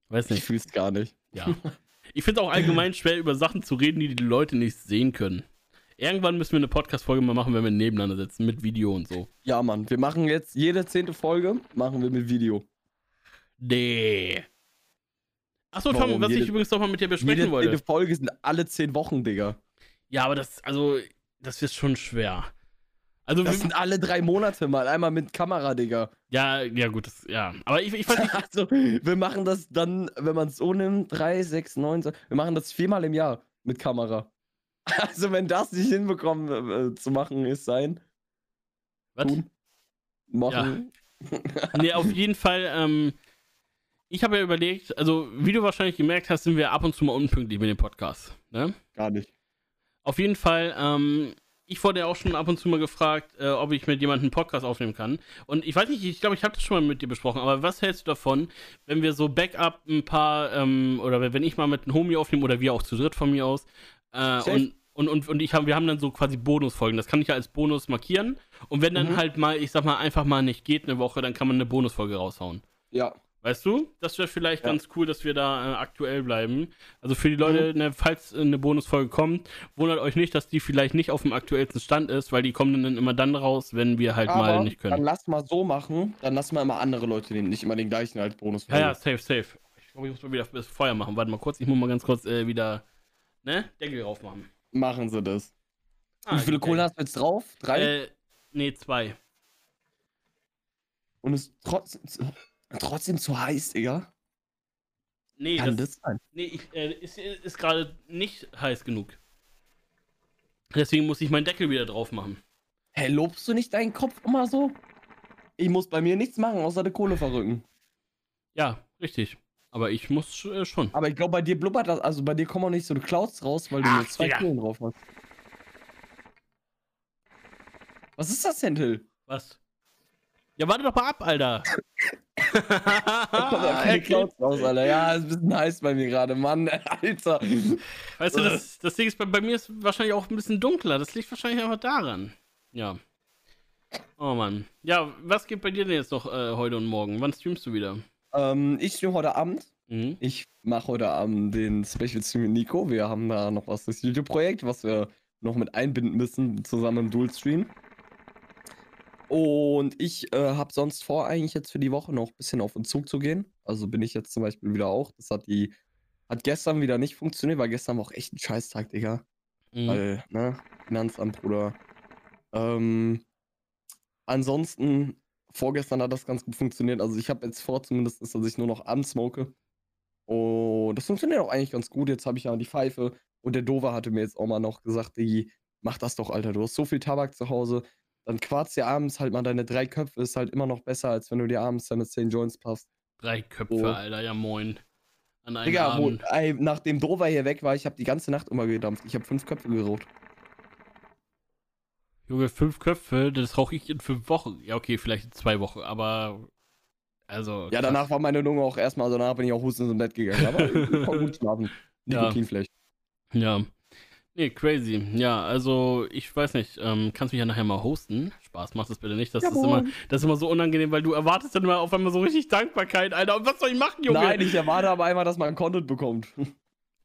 Weiß ich nicht. fühl's gar nicht. Ja. Ich finde es auch allgemein schwer, über Sachen zu reden, die die Leute nicht sehen können. Irgendwann müssen wir eine Podcast-Folge mal machen, wenn wir nebeneinander sitzen, mit Video und so. Ja, Mann, wir machen jetzt jede zehnte Folge, machen wir mit Video. Nee. Achso, Tom, Warum? was Jede- ich übrigens noch mal mit dir besprechen Jede wollte. zehnte Folge sind alle zehn Wochen, Digga. Ja, aber das, also, das wird schon schwer. Also, Das wir- sind alle drei Monate mal, einmal mit Kamera, Digga. ja, ja, gut, das, ja. Aber ich, ich weiß nicht, Also, wir machen das dann, wenn man es so nimmt, drei, sechs, neun, so, wir machen das viermal im Jahr mit Kamera. Also, wenn das nicht hinbekommen äh, zu machen ist, sein, was? tun, machen. Nee, auf jeden Fall, ähm, ich habe ja überlegt, also, wie du wahrscheinlich gemerkt hast, sind wir ab und zu mal unpünktlich mit dem Podcast, ne? Gar nicht. Auf jeden Fall, ähm, ich wurde ja auch schon ab und zu mal gefragt, äh, ob ich mit jemandem einen Podcast aufnehmen kann. Und ich weiß nicht, ich glaube, ich habe das schon mal mit dir besprochen, aber was hältst du davon, wenn wir so Backup ein paar, ähm, oder wenn ich mal mit einem Homie aufnehme oder wir auch zu dritt von mir aus, äh, und, und, und, und ich hab, wir haben dann so quasi Bonusfolgen. Das kann ich ja als Bonus markieren. Und wenn dann Mhm. halt mal, ich sag mal, einfach mal nicht geht eine Woche, dann kann man eine Bonusfolge raushauen. Ja. Weißt du? Das wäre vielleicht Ja. ganz cool, dass wir da äh, aktuell bleiben. Also für die Leute, ne, falls äh, eine Bonusfolge kommt, wundert euch nicht, dass die vielleicht nicht auf dem aktuellsten Stand ist, weil die kommen dann immer dann raus, wenn wir halt mal Aber nicht dann können. lass mal so machen, dann lass mal immer andere Leute nehmen, nicht immer den gleichen als Bonus. Ja, ja, safe, safe. Ich glaube, ich muss mal wieder das Feuer machen. Warte mal kurz, ich muss mal ganz kurz äh, wieder, ne, Deckel drauf machen. Machen sie das. Ah, Wie viele okay. Kohlen hast du jetzt drauf? Drei? Äh, nee, zwei. Und es ist trotzdem, trotzdem zu heiß, Digga. Nee, Kann das, das sein? nee ich, äh, ist, ist gerade nicht heiß genug. Deswegen muss ich meinen Deckel wieder drauf machen. Hä, lobst du nicht deinen Kopf immer so? Ich muss bei mir nichts machen, außer die Kohle verrücken. Ja, richtig. Aber ich muss äh, schon. Aber ich glaube, bei dir blubbert das, also bei dir kommen auch nicht so die Clouds raus, weil du Ach, nur zwei. Kohlen drauf hast. Was ist das denn, Till? Was? Ja, warte doch mal ab, Alter. Okay. Clouds raus, Alter. Ja, ist ein bisschen heiß bei mir gerade, Mann, Alter. Weißt du, das, das Ding ist, bei, bei mir ist wahrscheinlich auch ein bisschen dunkler. Das liegt wahrscheinlich einfach daran. Ja. Oh Mann. Ja, was geht bei dir denn jetzt noch äh, heute und morgen? Wann streamst du wieder? Ähm, ich stream heute Abend. Mhm. Ich mache heute Abend den Special Stream mit Nico. Wir haben da noch was das YouTube-Projekt, was wir noch mit einbinden müssen, zusammen im Dual-Stream. Und ich äh, habe sonst vor, eigentlich jetzt für die Woche noch ein bisschen auf den Zug zu gehen. Also bin ich jetzt zum Beispiel wieder auch. Das hat die, hat gestern wieder nicht funktioniert, weil gestern war auch echt ein Scheißtag, Digga. Mhm. Weil, ne, Finanzamt, Bruder. Ähm, ansonsten, vorgestern hat das ganz gut funktioniert. Also ich habe jetzt vor zumindest, dass ich nur noch abends smoke. Und das funktioniert auch eigentlich ganz gut. Jetzt habe ich ja die Pfeife. Und der Dover hatte mir jetzt auch mal noch gesagt, Digi, mach das doch, Alter. Du hast so viel Tabak zu Hause. Dann quarzt dir abends halt mal deine drei Köpfe. Ist halt immer noch besser, als wenn du dir abends deine zehn Joints passt. Drei Köpfe, Oh. Alter, ja moin. An einem Digga, wo, ey, nachdem Dover hier weg war, ich habe die ganze Nacht immer gedampft. Ich habe fünf Köpfe geraucht. Junge, fünf Köpfe, das rauche ich in fünf Wochen. Ja, okay, vielleicht in zwei Wochen, aber. Also. Ja, krass. danach war meine Lunge auch erstmal, danach bin ich auch hustend ins Bett gegangen. Aber ich konnte gut schlafen. Ja. Nikotinfleisch. Ja. Nee, crazy. Ja, also ich weiß nicht, ähm, kannst mich ja nachher mal hosten. Spaß, mach das bitte nicht. Das, ist immer, das ist immer so unangenehm, weil du erwartest dann immer auf einmal so richtig Dankbarkeit, Alter. Und was soll ich machen, Junge? Nein, ich erwarte aber einmal, dass man Content bekommt.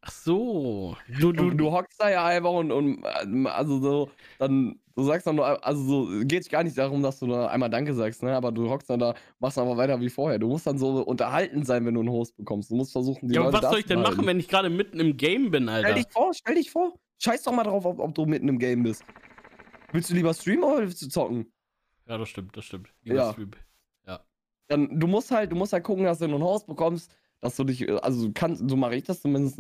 Ach so. Du, Du, du, hockst da ja einfach und, und ähm, also so, dann, du sagst dann nur, also so, geht gar nicht darum, dass du nur einmal Danke sagst, ne? Aber du hockst dann da, machst aber weiter wie vorher. Du musst dann so unterhalten sein, wenn du einen Host bekommst. Du musst versuchen, die ja, Leute was da soll ich denn machen, wenn ich gerade mitten im Game bin, Stell Alter? dich vor, stell dich vor. Scheiß doch mal drauf, ob, ob du mitten im Game bist. Willst du lieber streamen oder willst du zocken? Ja, das stimmt, das stimmt. Ja. Stream. dann du musst halt, du musst halt gucken, dass du ein Haus bekommst, dass du dich, also kannst, so mache ich das zumindest,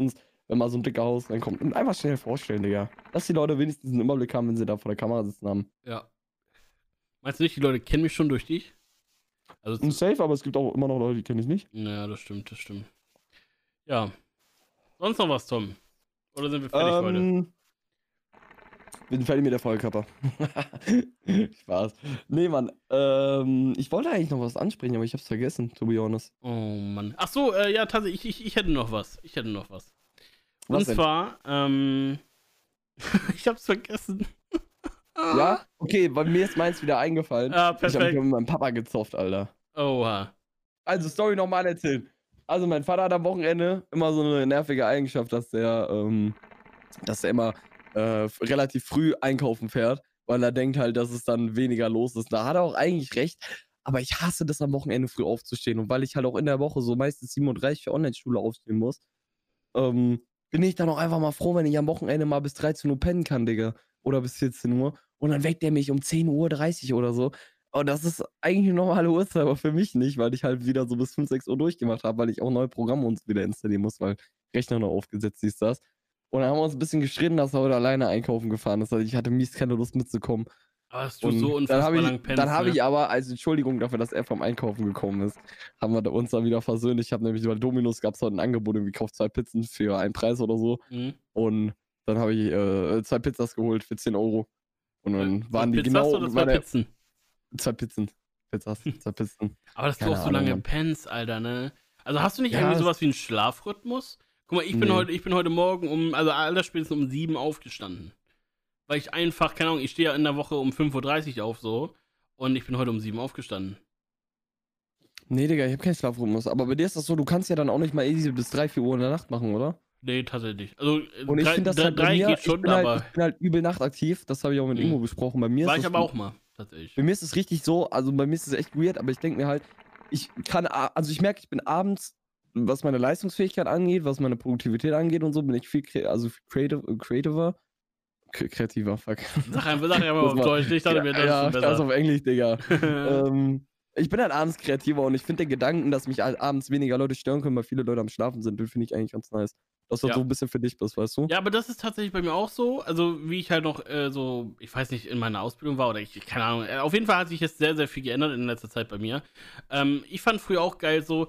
wenn mal so ein dicker Haus reinkommt. Und einfach schnell vorstellen, Digga. Dass die Leute wenigstens einen Überblick haben, wenn sie da vor der Kamera sitzen haben. Ja. Meinst du nicht, die Leute kennen mich schon durch dich? Also, Ein Safe, aber es gibt auch immer noch Leute, die kenne ich nicht. ja, das stimmt, das stimmt. Ja. Sonst noch was, Tom? Oder sind wir fertig heute? Ähm, bin fertig mit der Vollkörper. Spaß. Nee, Mann. Ähm, ich wollte eigentlich noch was ansprechen, aber ich hab's vergessen, to be honest. Oh Mann. Ach so, äh, ja, tatsächlich, ich, ich, ich hätte noch was. Ich hätte noch was. Was Und denn? zwar, ähm, ich hab's vergessen. Ja? Okay, bei mir ist meins wieder eingefallen. Ah, Ich hab mich perfekt. mit meinem Papa gezofft, Alter. Oha. Also, Story nochmal erzählen. Also mein Vater hat am Wochenende immer so eine nervige Eigenschaft, dass der, ähm, dass er immer äh, relativ früh einkaufen fährt, weil er denkt halt, dass es dann weniger los ist. Da hat er auch eigentlich recht. Aber ich hasse das am Wochenende früh aufzustehen. Und weil ich halt auch in der Woche so meistens 37 für Online-Schule aufstehen muss, ähm, bin ich dann auch einfach mal froh, wenn ich am Wochenende mal bis 13 Uhr pennen kann, Digga. Oder bis 14 Uhr. Und dann weckt er mich um 10.30 Uhr oder so. Und das ist eigentlich eine normale Uhrzeit, aber für mich nicht, weil ich halt wieder so bis 5, 6 Uhr durchgemacht habe, weil ich auch neue Programme uns wieder installieren muss, weil Rechner noch aufgesetzt ist das. Und dann haben wir uns ein bisschen gestritten, dass er heute alleine einkaufen gefahren ist. Also ich hatte mies keine Lust mitzukommen. Aber dass du so unfassbar dann habe ich, lang pennst, dann hab ne? ich aber als Entschuldigung dafür, dass er vom Einkaufen gekommen ist, haben wir uns dann wieder versöhnt. Ich habe nämlich bei Dominus gab es heute ein Angebot, irgendwie kauft zwei Pizzen für einen Preis oder so. Mhm. Und dann habe ich äh, zwei Pizzas geholt für 10 Euro. Und dann waren die Pizzas genau oder zwei meine- Pizzen? Zwei Pizzen. Pizzas, zwei Pizzen. Aber dass du Keine auch so Ahnung, lange Mann. pennst, Alter, ne? Also hast du nicht Ja, irgendwie sowas wie einen Schlafrhythmus? Guck mal, ich bin, Nee. heute, ich bin heute Morgen um, also allerspätestens um sieben aufgestanden. Weil ich einfach, keine Ahnung, ich stehe ja in der Woche um 5.30 Uhr auf so. Und ich bin heute um sieben aufgestanden. Nee, Digga, ich habe keinen Schlafrhythmus. Aber bei dir ist das so, du kannst ja dann auch nicht mal easy bis 3, 4 Uhr in der Nacht machen, oder? Nee, tatsächlich. Also, äh, Und ich finde das drei, halt bei drei mir, geht ich, schon, bin halt, aber ich bin halt übel nachtaktiv. Das habe ich auch mit Mhm. Ingo besprochen. Bei mir war ich aber auch mal, tatsächlich. Bei mir ist es richtig so, also bei mir ist es echt weird, aber ich denke mir halt, ich kann, also ich merke, ich bin abends, was meine Leistungsfähigkeit angeht, was meine Produktivität angeht und so, bin ich viel, also viel creative, creativer, kreativer, fuck. Sag einfach, sag einfach auf Deutsch, ich dachte mir, das ja, ist schon weiß auf Englisch, Digga. besser. ähm, ich bin halt abends kreativer und ich finde den Gedanken, dass mich abends weniger Leute stören können, weil viele Leute am Schlafen sind, den finde ich eigentlich ganz nice. Dass du Ja. so ein bisschen für dich bist, weißt du? Ja, aber das ist tatsächlich bei mir auch so. Also, wie ich halt noch äh, so, ich weiß nicht, in meiner Ausbildung war oder ich, keine Ahnung. Äh, Auf jeden Fall hat sich jetzt sehr, sehr viel geändert in letzter Zeit bei mir. Ähm, ich fand früher auch geil so,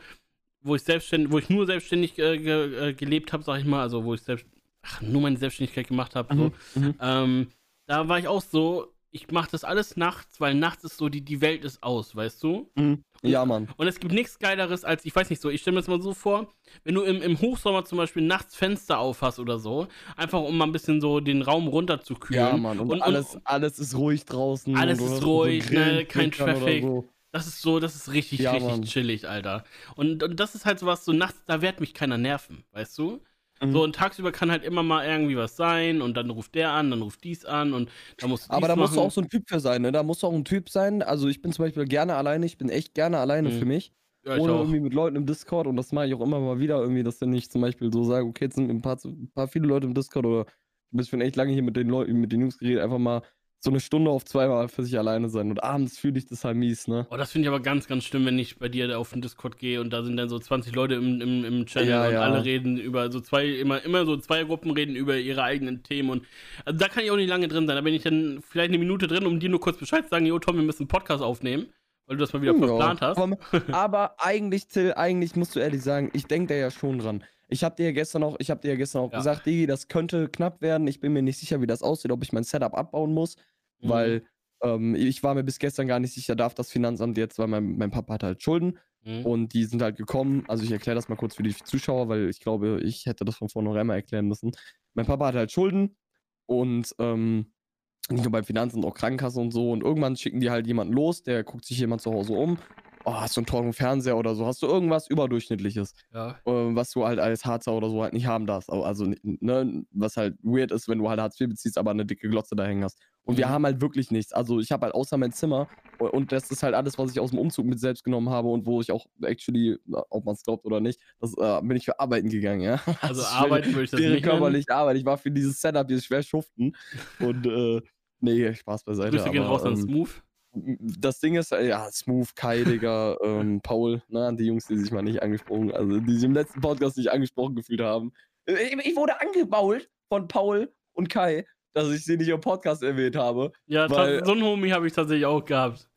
wo ich selbstständig, wo ich nur selbstständig äh, ge, äh, gelebt habe, sag ich mal, also wo ich selbst, ach, nur meine Selbstständigkeit gemacht habe. So. Mhm. Ähm, da war ich auch so, ich mache das alles nachts, weil nachts ist so, die, die Welt ist aus, weißt du? Mhm. Ja, Mann. Und es gibt nichts Geileres als, ich weiß nicht so, ich stelle mir das mal so vor, wenn du im, im Hochsommer zum Beispiel nachts Fenster aufhast oder so, einfach um mal ein bisschen so den Raum runterzukühlen. Ja, Mann. Und, Und- und- alles, alles ist ruhig draußen. Alles ist hörst so ruhig, ne, kein Traffic. So. Das ist so, das ist richtig, Ja, richtig Mann. chillig, Alter. Und, und das ist halt so was, so nachts, da wird mich keiner nerven, weißt du? Mhm. So, und tagsüber kann halt immer mal irgendwie was sein und dann ruft der an, dann ruft dies an und da musst du Aber da musst du machen. auch so ein Typ für sein, ne? Da musst du auch ein Typ sein. Also ich bin zum Beispiel gerne alleine, ich bin echt gerne alleine Mhm. für mich. ja, Oder auch. irgendwie mit Leuten im Discord und das mache ich auch immer mal wieder irgendwie, dass wenn ich zum Beispiel so sage, okay, jetzt sind ein paar, ein paar viele Leute im Discord oder du bist schon echt lange hier mit den Leuten, mit den Jungs geredet, einfach mal so eine Stunde auf zweimal für sich alleine sein. Und abends fühle ich das halt mies, ne? Oh, das finde ich aber ganz, ganz schlimm, wenn ich bei dir auf den Discord gehe und da sind dann so 20 Leute im, im, im Channel Ja, und ja. alle reden über so zwei, immer, immer so zwei Gruppen reden über ihre eigenen Themen und also da kann ich auch nicht lange drin sein. Da bin ich dann vielleicht eine Minute drin, um dir nur kurz Bescheid zu sagen, jo Tom, wir müssen einen Podcast aufnehmen, weil du das mal wieder Ja, verplant hast. Aber, aber eigentlich, Till, eigentlich musst du ehrlich sagen, ich denke da ja schon dran. Ich habe dir ja gestern auch, ich habe dir ja gestern auch Ja. gesagt, Digi, das könnte knapp werden. Ich bin mir nicht sicher, wie das aussieht, ob ich mein Setup abbauen muss, Mhm. weil ähm, ich war mir bis gestern gar nicht sicher, darf das Finanzamt jetzt, weil mein, mein Papa hat halt Schulden Mhm. und die sind halt gekommen. Also ich erkläre das mal kurz für die Zuschauer, weil ich glaube, ich hätte das von vornherein mal erklären müssen. Mein Papa hat halt Schulden und ähm, nicht nur beim Finanzamt, auch Krankenkasse und so. Und irgendwann schicken die halt jemanden los, der guckt sich jemand zu Hause um. Oh, hast du einen teuren Fernseher oder so? Hast du irgendwas Überdurchschnittliches, ja. äh, was du halt als Harzer oder so halt nicht haben darfst? Also, ne, was halt weird ist, wenn du halt Hartz IV beziehst, aber eine dicke Glotze da hängen hast. Und wir Mhm. haben halt wirklich nichts. Also, ich habe halt außer mein Zimmer und das ist halt alles, was ich aus dem Umzug mit selbst genommen habe und wo ich auch actually, ob man es glaubt oder nicht, das äh, bin ich für arbeiten gegangen, ja. Also arbeiten würde ich das nicht nennen. körperliche Arbeit. Ich war für dieses Setup hier schwer schuften. Und äh, nee, Spaß beiseite. Grüße gehen raus an ähm, Smooth. Das Ding ist, äh, ja, Smooth, Kai, Digga, ähm, Paul, ne, die Jungs, die sich mal nicht angesprochen, also die sich im letzten Podcast nicht angesprochen gefühlt haben. Äh, Ich, ich wurde angebault von Paul und Kai, dass ich sie nicht im Podcast erwähnt habe. Ja, weil- so einen Homie habe ich tatsächlich auch gehabt.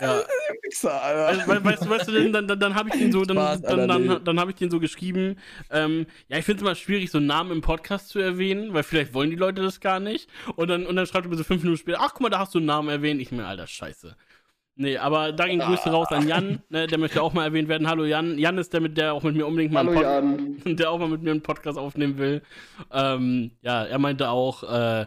Ja. Wichser, Alter. Also, we- weißt, du- weißt du, denn, dann, dann, dann habe ich den so, dann, Spaß, dann, dann, dann, habe ich den so geschrieben. Ähm, ja, ich finde es immer schwierig, so Namen im Podcast zu erwähnen, weil vielleicht wollen die Leute das gar nicht. Und dann, und dann schreibt er mir so fünf Minuten später, ach guck mal, da hast du einen Namen erwähnt. Ich mir, Alter, scheiße. Nee, aber da ging Grüße raus an Jan, ne, der möchte auch mal erwähnt werden. Hallo Jan. Jan ist der, mit der auch mit mir unbedingt mal einen Hallo Pod- Jan. der auch mal mit mir einen Podcast aufnehmen will. Ähm, ja, er meinte auch, äh, ja,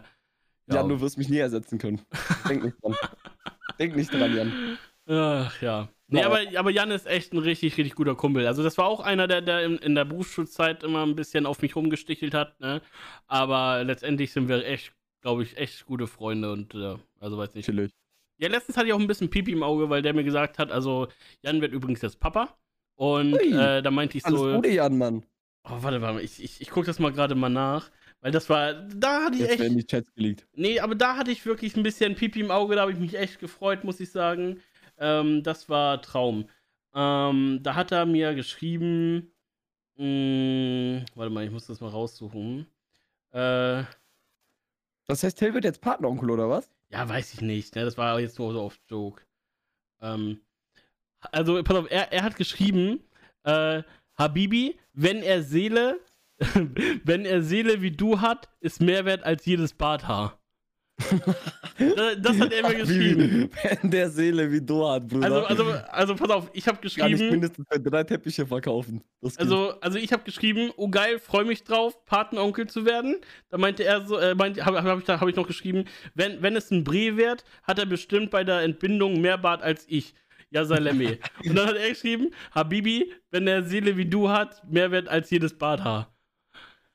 Jan, du wirst mich nie ersetzen können. Denk nicht dran. Denk nicht dran, Jan. Ach ja. Nee, aber, aber Jan ist echt ein richtig, richtig guter Kumpel. Also das war auch einer, der, der in, in der Berufsschulzeit immer ein bisschen auf mich rumgestichelt hat, ne? Aber letztendlich sind wir echt, glaube ich, echt gute Freunde und äh, also weiß nicht. Chillig. Ja, letztens hatte ich auch ein bisschen Pipi im Auge, weil der mir gesagt hat, also Jan wird übrigens jetzt Papa. Und äh, da meinte ich Alles so. Gute, Jan, Mann. Oh, warte, warte, ich, ich, ich gucke das mal gerade mal nach. Weil das war, da hatte ich Jetzt werden echt. die Chats geleakt. Nee, aber da hatte ich wirklich ein bisschen Pipi im Auge, da habe ich mich echt gefreut, muss ich sagen. Ähm, das war Traum. Ähm, da hat er mir geschrieben. Mh, warte mal, ich muss das mal raussuchen. Äh, Das heißt, Till wird jetzt Partneronkel, oder was? ja, weiß ich nicht. Ne? Das war jetzt nur so auf Joke. Ähm, also, pass auf, er, er hat geschrieben, äh, Habibi, wenn er Seele, wenn er Seele wie du hat, ist mehr wert als jedes Barthaar. das, das hat er mir geschrieben. Wenn der Seele wie du hat, Bruder. Also, also, also, pass auf, ich habe Kann ich geschrieben, mindestens drei Teppiche verkaufen. Also, also ich habe geschrieben, oh geil, freue mich drauf, Patenonkel zu werden. Da meinte er so, äh, meinte, habe hab ich, hab ich noch geschrieben, wenn, wenn es ein Bre wird, hat er bestimmt bei der Entbindung mehr Bart als ich. Ja, Saleme. Und dann hat er geschrieben, Habibi, wenn er Seele wie du hat, mehr wert als jedes Barthaar.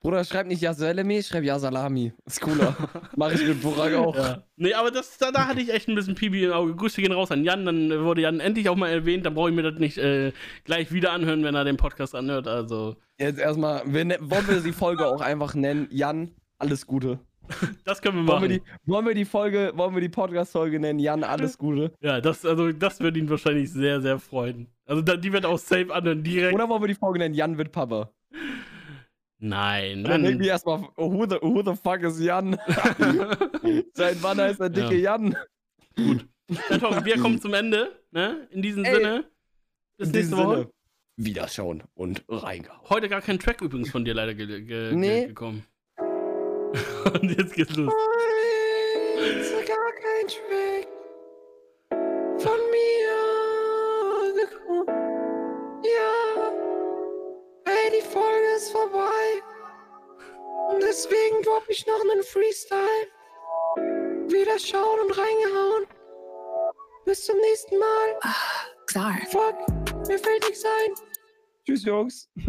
Bruder, schreib nicht Ja Salami, schreib Ja Salami. Ist cooler. Mach ich mit Burak auch. Ja. Nee, aber das, da, da hatte ich echt ein bisschen Pipi im Auge. Grüße gehen raus an Jan, dann wurde Jan endlich auch mal erwähnt, dann brauche ich mir das nicht äh, gleich wieder anhören, wenn er den Podcast anhört. Also, Jetzt erstmal, wir ne- wollen wir die Folge auch einfach nennen? Jan, alles Gute. das können wir Wollen wir machen. die, wollen wir die Folge, wollen wir die Podcast-Folge nennen? Jan, alles Gute. Ja, das, also, das wird ihn wahrscheinlich sehr, sehr freuen. Also, die wird auch safe anhören, direkt. Oder wollen wir die Folge nennen? Jan wird Papa. Nein, Dann nein. irgendwie erstmal, who the, who the fuck is Jan? Seit wann heißt der dicke Jan? Ja, Tom, wir kommen zum Ende, ne? In diesem Ey, Sinne. Bis nächste Woche. Sinne, Wiederschauen und reingehauen. Heute gar kein Track übrigens von dir leider ge ge Nee. ge gekommen. Und jetzt geht's los. Heute gar kein Track von mir gekommen. Ja, ey, die Folge ist vorbei. Und deswegen drop ich noch einen Freestyle. Wieder schauen und reingehauen. Bis zum nächsten Mal. Xar. Fuck, mir fällt nichts ein. Tschüss, Jungs.